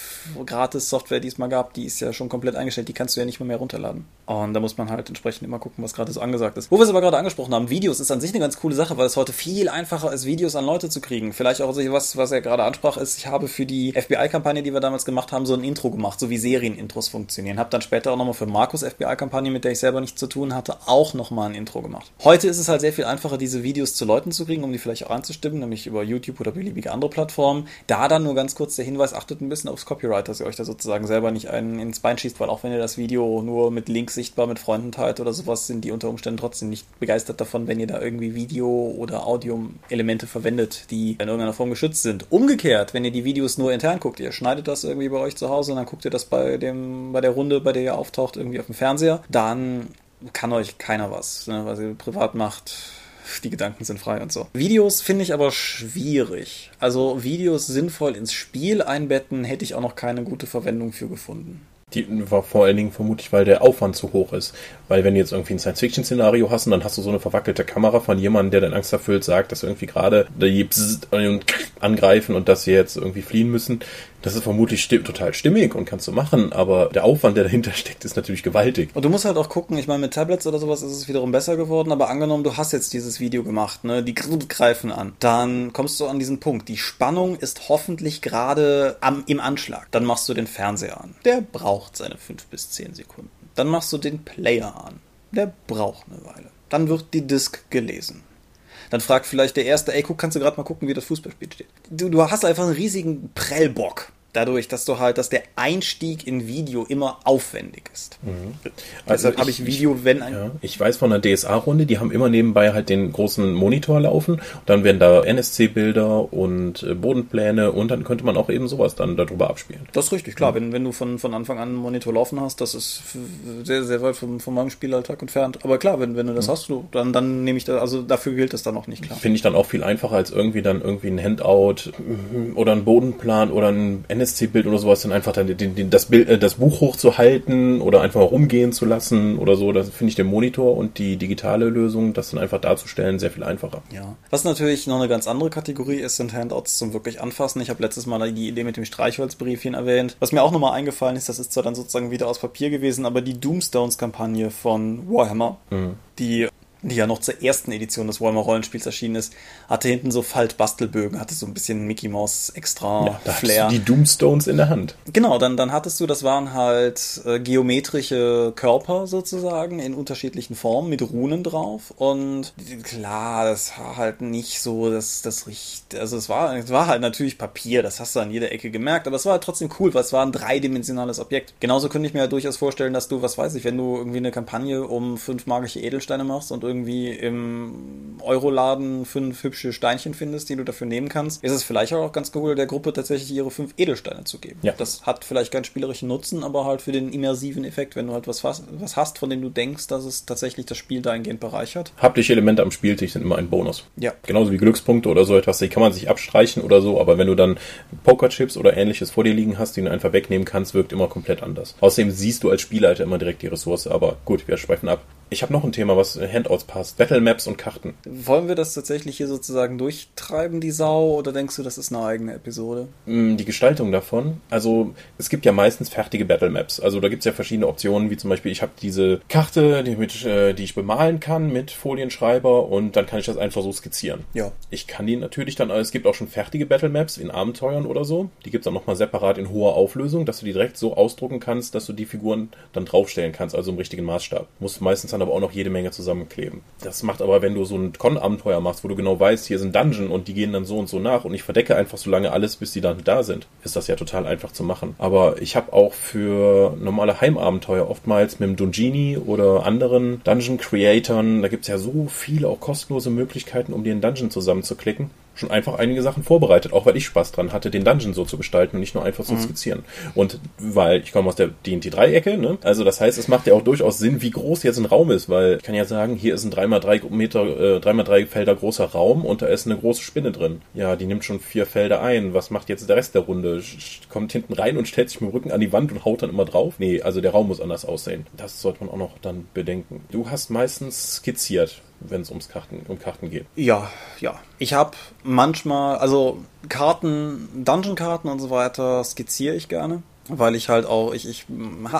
Gratis-Software, die es mal gab, die ist ja schon komplett eingestellt. Die kannst du ja nicht mehr, mehr runterladen. Und da muss man halt entsprechend immer gucken, was gerade so angesagt ist. Wo wir es aber gerade angesprochen haben, Videos ist an sich eine ganz coole Sache, weil es heute viel einfacher ist, Videos an Leute zu kriegen. Vielleicht auch so was, was er gerade ansprach, ist, ich habe für die FBI-Kampagne, die wir damals gemacht haben, so ein Intro gemacht, so wie Serienintros funktionieren. Hab dann später auch nochmal für Markus FBI-Kampagne, mit der ich selber nichts zu tun hatte, auch nochmal ein Intro gemacht. Heute ist es halt sehr viel einfacher, diese Videos zu Leuten zu kriegen, um die vielleicht auch anzustimmen, nämlich über YouTube oder beliebige andere Plattformen. Da dann nur ganz kurz der Hinweis, achtet ein bisschen aufs Copyright, dass ihr euch da sozusagen selber nicht einen ins Bein schießt, weil auch wenn ihr das Video nur mit Links sichtbar mit Freunden teilt oder sowas, sind die unter Umständen trotzdem nicht begeistert davon, wenn ihr da irgendwie Video- oder Audio-Elemente verwendet, die in irgendeiner Form geschützt sind. Umgekehrt, wenn ihr die Videos nur intern guckt, ihr schneidet das irgendwie bei euch zu Hause und dann guckt ihr das bei dem, bei der Runde, bei der ihr auftaucht, irgendwie auf dem Fernseher, dann kann euch keiner was, ne, was ihr privat macht. Die Gedanken sind frei und so. Videos finde ich aber schwierig. Also Videos sinnvoll ins Spiel einbetten, hätte ich auch noch keine gute Verwendung für gefunden. Die vor allen Dingen vermutlich, weil der Aufwand zu hoch ist. Weil wenn du jetzt irgendwie ein Science-Fiction-Szenario hast und dann hast du so eine verwackelte Kamera von jemandem, der dann Angst erfüllt sagt, dass irgendwie gerade die und angreifen und dass sie jetzt irgendwie fliehen müssen, das ist vermutlich sti total stimmig und kannst du machen, aber der Aufwand, der dahinter [LAUGHS] steckt, ist natürlich gewaltig. Und du musst halt auch gucken, ich meine, mit Tablets oder sowas ist es wiederum besser geworden, aber angenommen, du hast jetzt dieses Video gemacht, ne, die greifen an, dann kommst du an diesen Punkt. Die Spannung ist hoffentlich gerade im Anschlag. Dann machst du den Fernseher an. Der braucht seine fünf bis zehn Sekunden. Dann machst du den Player an. Der braucht eine Weile. Dann wird die Disk gelesen. Dann fragt vielleicht der Erste, ey, guck, kannst du gerade mal gucken, wie das Fußballspiel steht. Du, du hast einfach einen riesigen Prellbock. Dadurch, dass du halt, dass der Einstieg in Video immer aufwendig ist. Mhm. Also Deshalb habe ich Video, wenn ein ja, ich weiß von einer DSA-Runde, die haben immer nebenbei halt den großen Monitor laufen. Dann werden da NSC-Bilder und äh, Bodenpläne und dann könnte man auch eben sowas dann darüber abspielen. Das ist richtig, klar. Mhm. Wenn, wenn du von, von Anfang an einen Monitor laufen hast, das ist sehr, sehr weit von, von meinem Spielalltag entfernt. Aber klar, wenn, wenn du das mhm. hast, du, dann, dann nehme ich da, also dafür gilt das dann noch nicht, klar. Finde ich dann auch viel einfacher, als irgendwie dann irgendwie ein Handout mhm, oder ein Bodenplan oder ein NSC-Bild oder sowas, dann einfach dann den, den, das, Bild, äh, das Buch hochzuhalten oder einfach rumgehen zu lassen oder so. Das finde ich den Monitor und die digitale Lösung, das dann einfach darzustellen, sehr viel einfacher. Ja. Was natürlich noch eine ganz andere Kategorie ist, sind Handouts zum wirklich Anfassen. Ich habe letztes Mal die Idee mit dem Streichholzbriefchen erwähnt. Was mir auch nochmal eingefallen ist, das ist zwar dann sozusagen wieder aus Papier gewesen, aber die Doomstones-Kampagne von Warhammer, mhm. die die ja noch zur ersten Edition des Warhammer Rollenspiels erschienen ist, hatte hinten so Faltbastelbögen, hatte so ein bisschen Mickey Mouse extra ja, da Flair. die Doomstones in der Hand. Genau, dann, dann hattest du, das waren halt äh, geometrische Körper sozusagen in unterschiedlichen Formen mit Runen drauf und klar, das war halt nicht so, dass das richtig, also es war, es war halt natürlich Papier, das hast du an jeder Ecke gemerkt, aber es war halt trotzdem cool, weil es war ein dreidimensionales Objekt. Genauso könnte ich mir ja durchaus vorstellen, dass du, was weiß ich, wenn du irgendwie eine Kampagne um fünf magische Edelsteine machst und irgendwie im Euroladen fünf hübsche Steinchen findest, die du dafür nehmen kannst, ist es vielleicht auch ganz cool, der Gruppe tatsächlich ihre fünf Edelsteine zu geben. Ja. Das hat vielleicht keinen spielerischen Nutzen, aber halt für den immersiven Effekt, wenn du halt was, was hast, von dem du denkst, dass es tatsächlich das Spiel dahingehend bereichert. Haptische Elemente am Spieltisch sind immer ein Bonus. Ja. Genauso wie Glückspunkte oder so etwas, die kann man sich abstreichen oder so, aber wenn du dann Pokerchips oder ähnliches vor dir liegen hast, die du einfach wegnehmen kannst, wirkt immer komplett anders. Außerdem siehst du als Spielleiter immer direkt die Ressource, aber gut, wir schweifen ab. Ich habe noch ein Thema, was Handouts passt. Battle Maps und Karten. Wollen wir das tatsächlich hier sozusagen durchtreiben, die Sau, oder denkst du, das ist eine eigene Episode? Mm, die Gestaltung davon. Also es gibt ja meistens fertige Battle Maps. Also da gibt es ja verschiedene Optionen, wie zum Beispiel, ich habe diese Karte, die, mit, äh, die ich bemalen kann mit Folienschreiber und dann kann ich das einfach so skizzieren. Ja. Ich kann die natürlich dann, es gibt auch schon fertige Battle Maps in Abenteuern oder so. Die gibt es dann nochmal separat in hoher Auflösung, dass du die direkt so ausdrucken kannst, dass du die Figuren dann draufstellen kannst, also im richtigen Maßstab. Muss meistens dann aber auch noch jede Menge zusammenkleben. Das macht aber, wenn du so ein Con-Abenteuer machst, wo du genau weißt, hier sind Dungeon und die gehen dann so und so nach und ich verdecke einfach so lange alles, bis die dann da sind, ist das ja total einfach zu machen. Aber ich habe auch für normale Heimabenteuer oftmals mit dem Dungeoni oder anderen Dungeon-Creatoren, da gibt es ja so viele auch kostenlose Möglichkeiten, um dir einen Dungeon zusammenzuklicken schon einfach einige Sachen vorbereitet, auch weil ich Spaß dran hatte, den Dungeon so zu gestalten und nicht nur einfach zu mhm. skizzieren. Und weil ich komme aus der D&D Dreiecke, ne? Also das heißt, es macht ja auch durchaus Sinn, wie groß jetzt ein Raum ist, weil ich kann ja sagen, hier ist ein 3x3 Meter, äh, 3x3 Felder großer Raum und da ist eine große Spinne drin. Ja, die nimmt schon vier Felder ein. Was macht jetzt der Rest der Runde? Kommt hinten rein und stellt sich mit dem Rücken an die Wand und haut dann immer drauf? Nee, also der Raum muss anders aussehen. Das sollte man auch noch dann bedenken. Du hast meistens skizziert wenn es ums Karten, um Karten geht. Ja, ja. Ich habe manchmal, also Karten, Dungeon-Karten und so weiter skizziere ich gerne. Weil ich halt auch, ich, ich,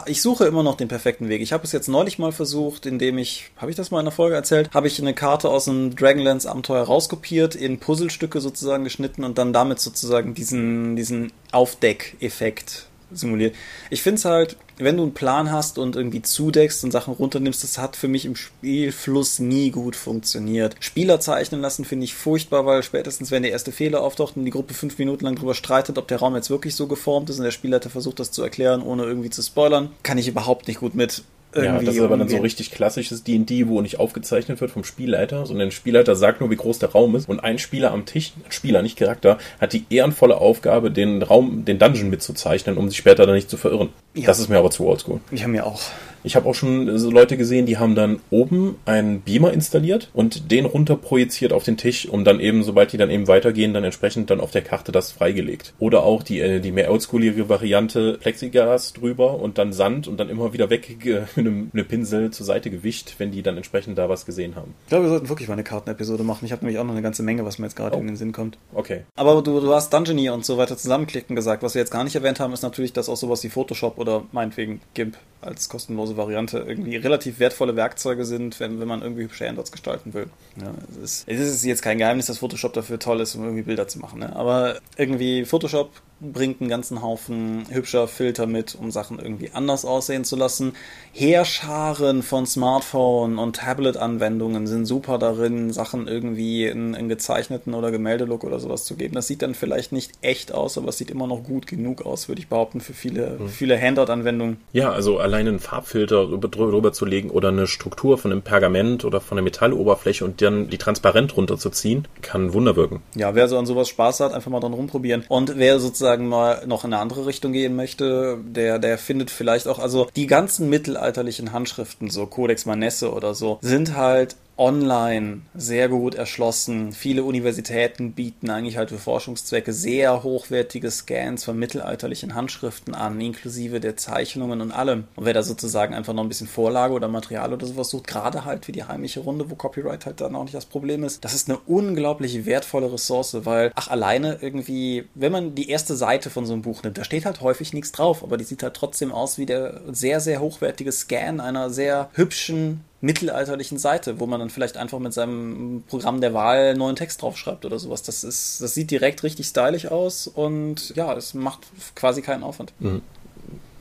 ich suche immer noch den perfekten Weg. Ich habe es jetzt neulich mal versucht, indem ich, habe ich das mal in der Folge erzählt, habe ich eine Karte aus einem Dragonlance Abenteuer rauskopiert, in Puzzlestücke sozusagen geschnitten und dann damit sozusagen diesen, diesen Aufdeckeffekt simuliert. Ich finde es halt, wenn du einen Plan hast und irgendwie zudeckst und Sachen runternimmst, das hat für mich im Spielfluss nie gut funktioniert. Spieler zeichnen lassen finde ich furchtbar, weil spätestens, wenn der erste Fehler auftaucht und die Gruppe fünf Minuten lang drüber streitet, ob der Raum jetzt wirklich so geformt ist und der Spielleiter versucht, das zu erklären, ohne irgendwie zu spoilern, kann ich überhaupt nicht gut mit ja, das ist aber dann so richtig klassisches D&D, wo nicht aufgezeichnet wird vom Spielleiter, sondern der Spielleiter sagt nur, wie groß der Raum ist und ein Spieler am Tisch, Spieler, nicht Charakter, hat die ehrenvolle Aufgabe, den Raum, den Dungeon mitzuzeichnen, um sich später dann nicht zu verirren. Ja. Das ist mir aber zu oldschool. Ich mir auch. Ich habe auch schon so Leute gesehen, die haben dann oben einen Beamer installiert und den runter projiziert auf den Tisch, um dann eben, sobald die dann eben weitergehen, dann entsprechend dann auf der Karte das freigelegt. Oder auch die, äh, die mehr oldschoolige Variante Plexiglas drüber und dann Sand und dann immer wieder weg [LAUGHS] mit einem, einem Pinsel zur Seite gewischt, wenn die dann entsprechend da was gesehen haben. Ich glaube, wir sollten wirklich mal eine Kartenepisode machen. Ich habe nämlich auch noch eine ganze Menge, was mir jetzt gerade oh. in den Sinn kommt. Okay. Aber du, du hast Dungeoneer und so weiter zusammenklicken gesagt. Was wir jetzt gar nicht erwähnt haben, ist natürlich, dass auch sowas wie Photoshop oder meinetwegen GIMP als kostenlose Variante irgendwie relativ wertvolle Werkzeuge sind, wenn, wenn man irgendwie hübsche Handouts gestalten will. Ja, es, ist, es ist jetzt kein Geheimnis, dass Photoshop dafür toll ist, um irgendwie Bilder zu machen. Ne? Aber irgendwie Photoshop bringt einen ganzen Haufen hübscher Filter mit, um Sachen irgendwie anders aussehen zu lassen. Heerscharen von Smartphone- und Tablet-Anwendungen sind super darin, Sachen irgendwie in, in gezeichneten oder Gemäldelook oder sowas zu geben. Das sieht dann vielleicht nicht echt aus, aber es sieht immer noch gut genug aus, würde ich behaupten, für viele, mhm. viele Handout-Anwendungen. Ja, also allein einen Farbfilter drüber zu legen oder eine Struktur von einem Pergament oder von einer Metalloberfläche und dann die transparent runterzuziehen, kann Wunder wirken. Ja, wer so an sowas Spaß hat, einfach mal dran rumprobieren. Und wer sozusagen mal noch in eine andere Richtung gehen möchte, der, der findet vielleicht auch, also die ganzen mittelalterlichen Handschriften, so Codex Manesse oder so, sind halt online sehr gut erschlossen. Viele Universitäten bieten eigentlich halt für Forschungszwecke sehr hochwertige Scans von mittelalterlichen Handschriften an, inklusive der Zeichnungen und allem. Und wer da sozusagen einfach noch ein bisschen Vorlage oder Material oder sowas sucht, gerade halt für die heimische Runde, wo Copyright halt dann auch nicht das Problem ist, das ist eine unglaublich wertvolle Ressource, weil, ach, alleine irgendwie, wenn man die erste Seite von so einem Buch nimmt, da steht halt häufig nichts drauf, aber die sieht halt trotzdem aus wie der sehr, sehr hochwertige Scan einer sehr hübschen mittelalterlichen Seite, wo man dann vielleicht einfach mit seinem Programm der Wahl neuen Text draufschreibt oder sowas. Das ist, das sieht direkt richtig stylisch aus und ja, es macht quasi keinen Aufwand. Mhm.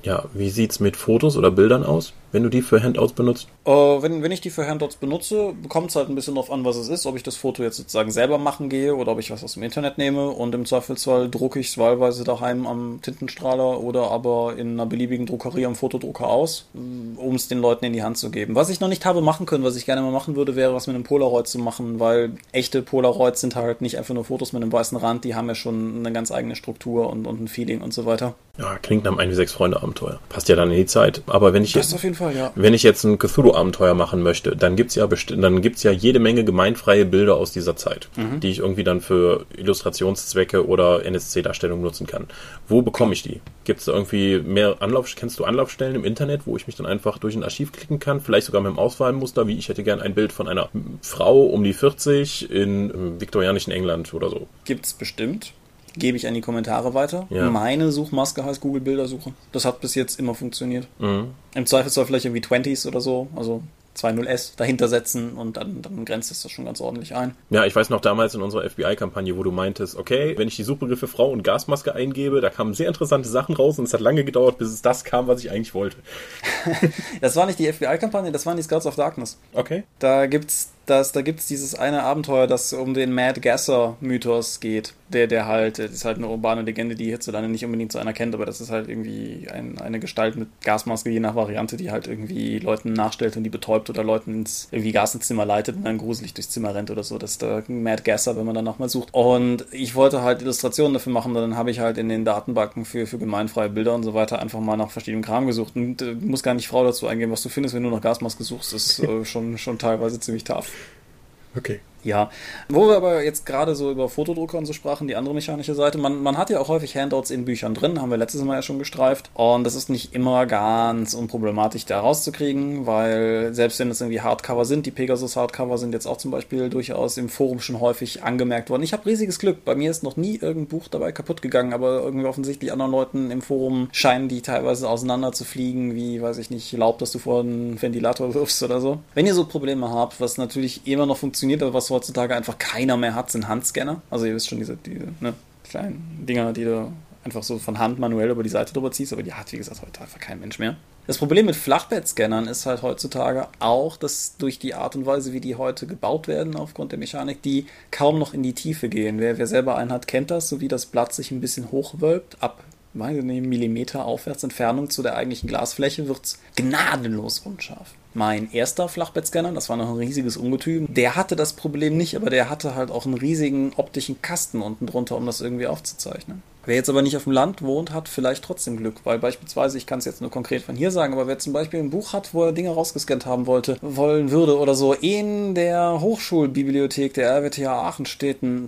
Ja, wie sieht's mit Fotos oder Bildern aus? Wenn du die für Handouts benutzt? Uh, wenn, wenn ich die für Handouts benutze, kommt es halt ein bisschen darauf an, was es ist. Ob ich das Foto jetzt sozusagen selber machen gehe oder ob ich was aus dem Internet nehme und im Zweifelsfall drucke ich es wahlweise daheim am Tintenstrahler oder aber in einer beliebigen Druckerie am Fotodrucker aus, um es den Leuten in die Hand zu geben. Was ich noch nicht habe machen können, was ich gerne mal machen würde, wäre was mit einem Polaroid zu machen, weil echte Polaroids sind halt nicht einfach nur Fotos mit einem weißen Rand, die haben ja schon eine ganz eigene Struktur und, und ein Feeling und so weiter. Ja, klingt nach einem 1 6 Freunde Abenteuer. Passt ja dann in die Zeit. Aber wenn ich das auf jeden Fall Fall, ja. Wenn ich jetzt ein Cthulhu-Abenteuer machen möchte, dann gibt's ja dann gibt's ja jede Menge gemeinfreie Bilder aus dieser Zeit, mhm. die ich irgendwie dann für Illustrationszwecke oder NSC-Darstellung nutzen kann. Wo bekomme ich die? Gibt es irgendwie mehr Anlauf, kennst du Anlaufstellen im Internet, wo ich mich dann einfach durch ein Archiv klicken kann? Vielleicht sogar mit dem Auswahlmuster, wie ich hätte gern ein Bild von einer Frau um die 40 in viktorianischen England oder so. Gibt's bestimmt gebe ich an die Kommentare weiter. Ja. Meine Suchmaske heißt Google Bildersuche. Das hat bis jetzt immer funktioniert. Mhm. Im Zweifelsfall vielleicht irgendwie 20s oder so, also 2.0S dahinter setzen und dann, dann grenzt es das schon ganz ordentlich ein. Ja, ich weiß noch damals in unserer FBI-Kampagne, wo du meintest, okay, wenn ich die Suchbegriffe Frau und Gasmaske eingebe, da kamen sehr interessante Sachen raus und es hat lange gedauert, bis es das kam, was ich eigentlich wollte. [LAUGHS] das war nicht die FBI-Kampagne, das waren die Scouts of Darkness. Okay. Da gibt's das, da gibt's dieses eine Abenteuer, das um den Mad Gasser-Mythos geht der, der halt, das ist halt eine urbane Legende, die hierzulande nicht unbedingt so einer kennt, aber das ist halt irgendwie ein, eine Gestalt mit Gasmaske, je nach Variante, die halt irgendwie Leuten nachstellt und die betäubt oder Leuten ins irgendwie Gas ins Zimmer leitet und dann gruselig durchs Zimmer rennt oder so. Das ist der Mad Gasser, wenn man dann nochmal sucht. Und ich wollte halt Illustrationen dafür machen, dann habe ich halt in den Datenbanken für, für gemeinfreie Bilder und so weiter einfach mal nach verschiedenem Kram gesucht. Und äh, muss gar nicht Frau dazu eingeben, was du findest, wenn du nach Gasmaske suchst, ist äh, schon, schon teilweise ziemlich tough. Okay. Ja, wo wir aber jetzt gerade so über Fotodrucker und so sprachen, die andere mechanische Seite, man, man hat ja auch häufig Handouts in Büchern drin, haben wir letztes Mal ja schon gestreift. Und das ist nicht immer ganz unproblematisch da rauszukriegen, weil selbst wenn es irgendwie Hardcover sind, die Pegasus Hardcover sind jetzt auch zum Beispiel durchaus im Forum schon häufig angemerkt worden. Ich habe riesiges Glück, bei mir ist noch nie irgendein Buch dabei kaputt gegangen, aber irgendwie offensichtlich anderen Leuten im Forum scheinen die teilweise auseinander zu fliegen, wie, weiß ich nicht, Laub, dass du vor einen Ventilator [LAUGHS] wirfst oder so. Wenn ihr so Probleme habt, was natürlich immer noch funktioniert, aber was heutzutage einfach keiner mehr hat, sind Handscanner. Also ihr wisst schon, diese, diese ne, kleinen Dinger, die du einfach so von Hand manuell über die Seite drüber ziehst, aber die hat, wie gesagt, heute einfach kein Mensch mehr. Das Problem mit Flachbettscannern ist halt heutzutage auch, dass durch die Art und Weise, wie die heute gebaut werden, aufgrund der Mechanik, die kaum noch in die Tiefe gehen. Wer, wer selber einen hat, kennt das, so wie das Blatt sich ein bisschen hochwölbt, ab meine Millimeter Aufwärtsentfernung zu der eigentlichen Glasfläche wird es gnadenlos unscharf. Mein erster Flachbettscanner, das war noch ein riesiges Ungetüm, der hatte das Problem nicht, aber der hatte halt auch einen riesigen optischen Kasten unten drunter, um das irgendwie aufzuzeichnen. Wer jetzt aber nicht auf dem Land wohnt, hat vielleicht trotzdem Glück, weil beispielsweise, ich kann es jetzt nur konkret von hier sagen, aber wer zum Beispiel ein Buch hat, wo er Dinge rausgescannt haben wollte, wollen würde oder so, in der Hochschulbibliothek der RWTH Aachen steht ein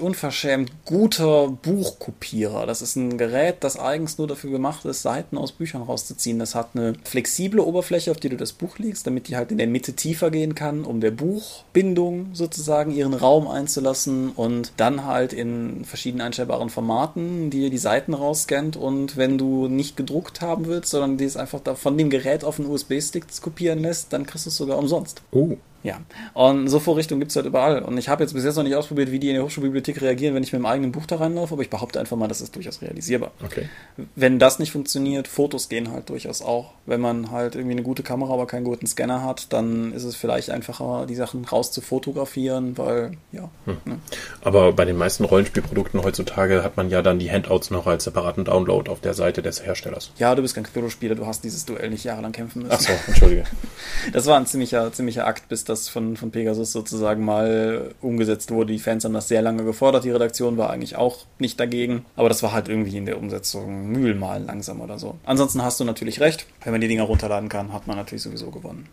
unverschämt guter Buchkopierer. Das ist ein Gerät, das eigens nur dafür gemacht ist, Seiten aus Büchern rauszuziehen. Das hat eine flexible Oberfläche, auf die du das Buch legst, damit die halt in der Mitte tiefer gehen kann, um der Buchbindung sozusagen ihren Raum einzulassen und dann halt in verschiedenen einstellbaren Formaten die die Seiten rausscannt und wenn du nicht gedruckt haben willst, sondern die es einfach von dem Gerät auf einen USB-Stick kopieren lässt, dann kriegst du es sogar umsonst. Oh. Ja, und so Vorrichtungen gibt es halt überall. Und ich habe jetzt bis jetzt noch nicht ausprobiert, wie die in der Hochschulbibliothek reagieren, wenn ich mit dem eigenen Buch da reinlaufe, aber ich behaupte einfach mal, das ist durchaus realisierbar. Okay. Wenn das nicht funktioniert, Fotos gehen halt durchaus auch. Wenn man halt irgendwie eine gute Kamera, aber keinen guten Scanner hat, dann ist es vielleicht einfacher, die Sachen raus zu fotografieren, weil, ja. Hm. Ne? Aber bei den meisten Rollenspielprodukten heutzutage hat man ja dann die Handouts noch als separaten Download auf der Seite des Herstellers. Ja, du bist kein Cthulhu-Spieler, du hast dieses Duell nicht jahrelang kämpfen müssen. Achso, entschuldige. [LAUGHS] Das war ein ziemlicher, ziemlicher Akt, bis das von, von Pegasus sozusagen mal umgesetzt wurde. Die Fans haben das sehr lange gefordert. Die Redaktion war eigentlich auch nicht dagegen. Aber das war halt irgendwie in der Umsetzung mühlmal langsam oder so. Ansonsten hast du natürlich recht. Wenn man die Dinger runterladen kann, hat man natürlich sowieso gewonnen.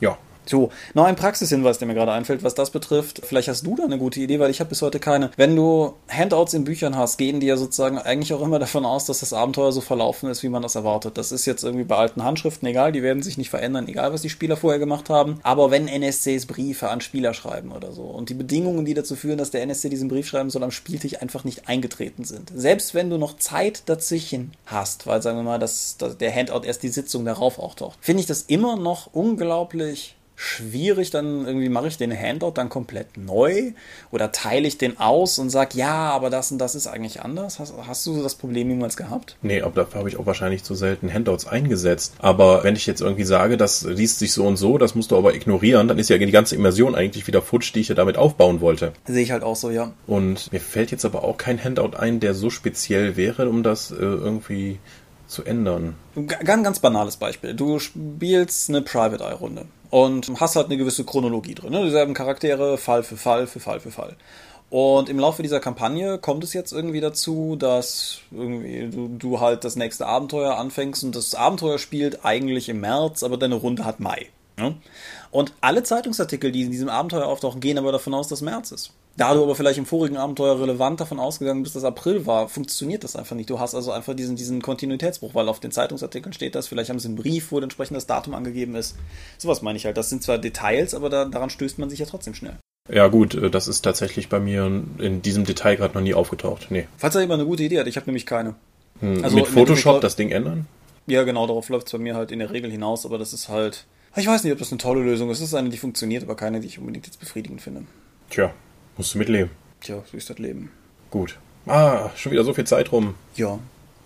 Ja, so, noch ein Praxishinweis, der mir gerade einfällt, was das betrifft. Vielleicht hast du da eine gute Idee, weil ich habe bis heute keine. Wenn du Handouts in Büchern hast, gehen die ja sozusagen eigentlich auch immer davon aus, dass das Abenteuer so verlaufen ist, wie man das erwartet. Das ist jetzt irgendwie bei alten Handschriften egal, die werden sich nicht verändern, egal was die Spieler vorher gemacht haben. Aber wenn NSCs Briefe an Spieler schreiben oder so und die Bedingungen, die dazu führen, dass der NSC diesen Brief schreiben soll, am Spieltisch einfach nicht eingetreten sind. Selbst wenn du noch Zeit dazwischen hast, weil sagen wir mal, dass, dass der Handout erst die Sitzung darauf auftaucht, finde ich das immer noch unglaublich schwierig, dann irgendwie mache ich den Handout dann komplett neu oder teile ich den aus und sage, ja, aber das und das ist eigentlich anders. Hast, hast du das Problem jemals gehabt? Nee, aber dafür habe ich auch wahrscheinlich zu selten Handouts eingesetzt. Aber wenn ich jetzt irgendwie sage, das liest sich so und so, das musst du aber ignorieren, dann ist ja die ganze Immersion eigentlich wieder futsch, die ich ja damit aufbauen wollte. Sehe ich halt auch so, ja. Und mir fällt jetzt aber auch kein Handout ein, der so speziell wäre, um das äh, irgendwie zu ändern. Ganz, ganz banales Beispiel. Du spielst eine Private Eye Runde und hast halt eine gewisse Chronologie drin. Ne? Dieselben Charaktere, Fall für Fall, für Fall für Fall. Und im Laufe dieser Kampagne kommt es jetzt irgendwie dazu, dass irgendwie du, du halt das nächste Abenteuer anfängst und das Abenteuer spielt eigentlich im März, aber deine Runde hat Mai. Ne? Und alle Zeitungsartikel, die in diesem Abenteuer auftauchen, gehen aber davon aus, dass März ist. Da du aber vielleicht im vorigen Abenteuer relevant davon ausgegangen bist, dass April war, funktioniert das einfach nicht. Du hast also einfach diesen, diesen Kontinuitätsbruch, weil auf den Zeitungsartikeln steht das, vielleicht haben sie einen Brief, wo entsprechend das Datum angegeben ist. Sowas meine ich halt. Das sind zwar Details, aber da, daran stößt man sich ja trotzdem schnell. Ja gut, äh, das ist tatsächlich bei mir in diesem Detail gerade noch nie aufgetaucht. Nee. Falls da jemand eine gute Idee hat, ich habe nämlich keine. Hm, also mit Photoshop das Ding ändern? Ja, genau, darauf läuft es bei mir halt in der Regel hinaus, aber das ist halt. Ich weiß nicht, ob das eine tolle Lösung ist. Es ist eine, die funktioniert, aber keine, die ich unbedingt jetzt befriedigend finde. Tja, musst du mitleben. Tja, so ist das Leben. Gut. Ah, schon wieder so viel Zeit rum. Ja.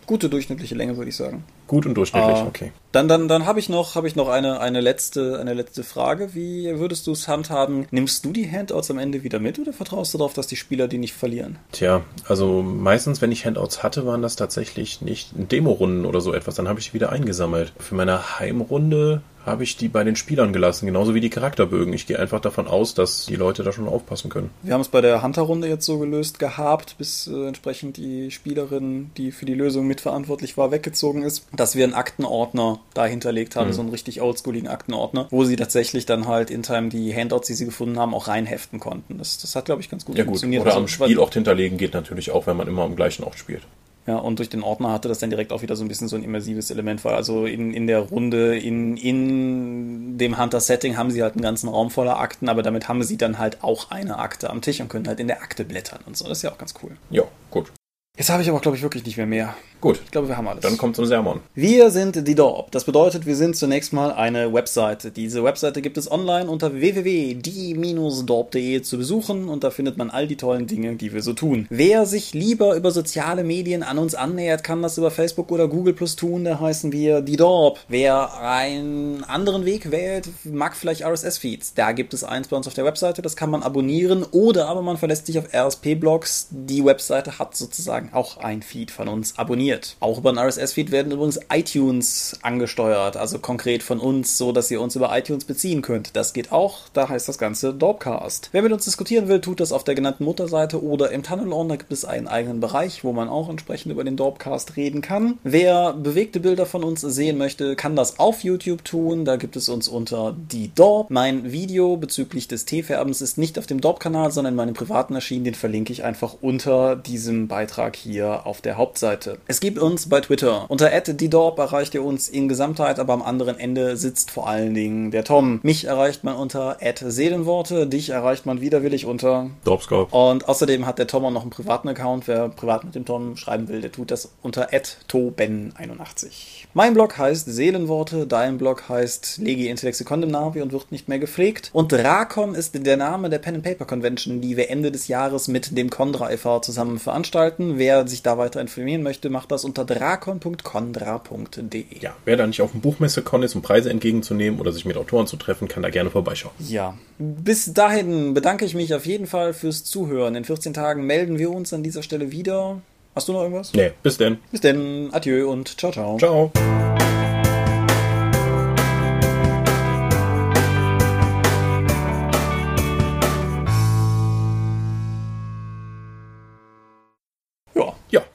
Gute durchschnittliche Länge, würde ich sagen. Gut und durchschnittlich, ah, okay. Dann, dann, dann habe ich noch, habe ich noch eine, eine letzte, eine letzte Frage. Wie würdest du es handhaben? Nimmst du die Handouts am Ende wieder mit oder vertraust du darauf, dass die Spieler die nicht verlieren? Tja, also meistens, wenn ich Handouts hatte, waren das tatsächlich nicht Demo-Runden oder so etwas. Dann habe ich die wieder eingesammelt. Für meine Heimrunde habe ich die bei den Spielern gelassen, genauso wie die Charakterbögen. Ich gehe einfach davon aus, dass die Leute da schon aufpassen können. Wir haben es bei der Hunter-Runde jetzt so gelöst gehabt, bis äh, entsprechend die Spielerin, die für die Lösung mitverantwortlich war, weggezogen ist, dass wir einen Aktenordner da hinterlegt haben, mhm. so einen richtig oldschooligen Aktenordner, wo sie tatsächlich dann halt in Time die Handouts, die sie gefunden haben, auch reinheften konnten. Das, das hat, glaube ich, ganz gut ja, funktioniert. Gut. Oder also, am Spielort hinterlegen geht natürlich auch, wenn man immer am gleichen Ort spielt. Ja, und durch den Ordner hatte das dann direkt auch wieder so ein bisschen so ein immersives Element, weil also in, in der Runde, in, in dem Hunter-Setting haben sie halt einen ganzen Raum voller Akten, aber damit haben sie dann halt auch eine Akte am Tisch und können halt in der Akte blättern und so. Das ist ja auch ganz cool. Ja, gut. Jetzt habe ich aber, glaube ich, wirklich nicht mehr mehr. Gut. Ich glaube, wir haben alles. Dann kommt zum Sermon. Wir sind die Dorp. Das bedeutet, wir sind zunächst mal eine Webseite. Diese Webseite gibt es online unter www.die-dorp.de zu besuchen und da findet man all die tollen Dinge, die wir so tun. Wer sich lieber über soziale Medien an uns annähert, kann das über Facebook oder Google Plus tun. Da heißen wir die Dorp. Wer einen anderen Weg wählt, mag vielleicht RSS-Feeds. Da gibt es eins bei uns auf der Webseite, das kann man abonnieren oder aber man verlässt sich auf RSP-Blogs. Die Webseite hat sozusagen auch ein Feed von uns abonniert abonniert. Auch über den RSS-Feed werden übrigens iTunes angesteuert, also konkret von uns, so dass ihr uns über iTunes beziehen könnt. Das geht auch, da heißt das Ganze Dorpcast. Wer mit uns diskutieren will, tut das auf der genannten Mutterseite oder im Tunnel-On, da gibt es einen eigenen Bereich, wo man auch entsprechend über den Dorpcast reden kann. Wer bewegte Bilder von uns sehen möchte, kann das auf YouTube tun, da gibt es uns unter die Dorp. Mein Video bezüglich des Teefärbens ist nicht auf dem Dorp-Kanal, sondern in meinem privaten erschienen, den verlinke ich einfach unter diesem Beitrag hier auf der Hauptseite. Es gibt uns bei Twitter. Unter @ddorp erreicht ihr uns in Gesamtheit, aber am anderen Ende sitzt vor allen Dingen der Tom. Mich erreicht man unter @seelenworte, dich erreicht man widerwillig unter Dorpskorb. und außerdem hat der Tom auch noch einen privaten Account. Wer privat mit dem Tom schreiben will, der tut das unter toben81. Mein Blog heißt Seelenworte, dein Blog heißt Legi Intellexe Condemnavi und wird nicht mehr gepflegt. Und Drakon ist der Name der Pen and Paper Convention, die wir Ende des Jahres mit dem Condra e.V. zusammen veranstalten. Wer sich da weiter informieren möchte, macht das unter drakon.condra.de. Ja, wer da nicht auf dem Buchmesse-Con ist, um Preise entgegenzunehmen oder sich mit Autoren zu treffen, kann da gerne vorbeischauen. Ja, bis dahin bedanke ich mich auf jeden Fall fürs Zuhören. In 14 Tagen melden wir uns an dieser Stelle wieder. Hast du noch irgendwas? Nee, bis denn. Bis denn, adieu und ciao, ciao. Ciao.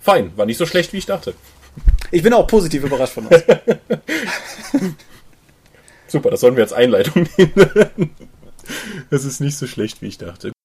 Fein. War nicht so schlecht, wie ich dachte. ich bin auch positiv überrascht von uns. [LAUGHS] Super, das sollen wir als Einleitung [LAUGHS] nehmen. Das ist nicht so schlecht, wie ich dachte.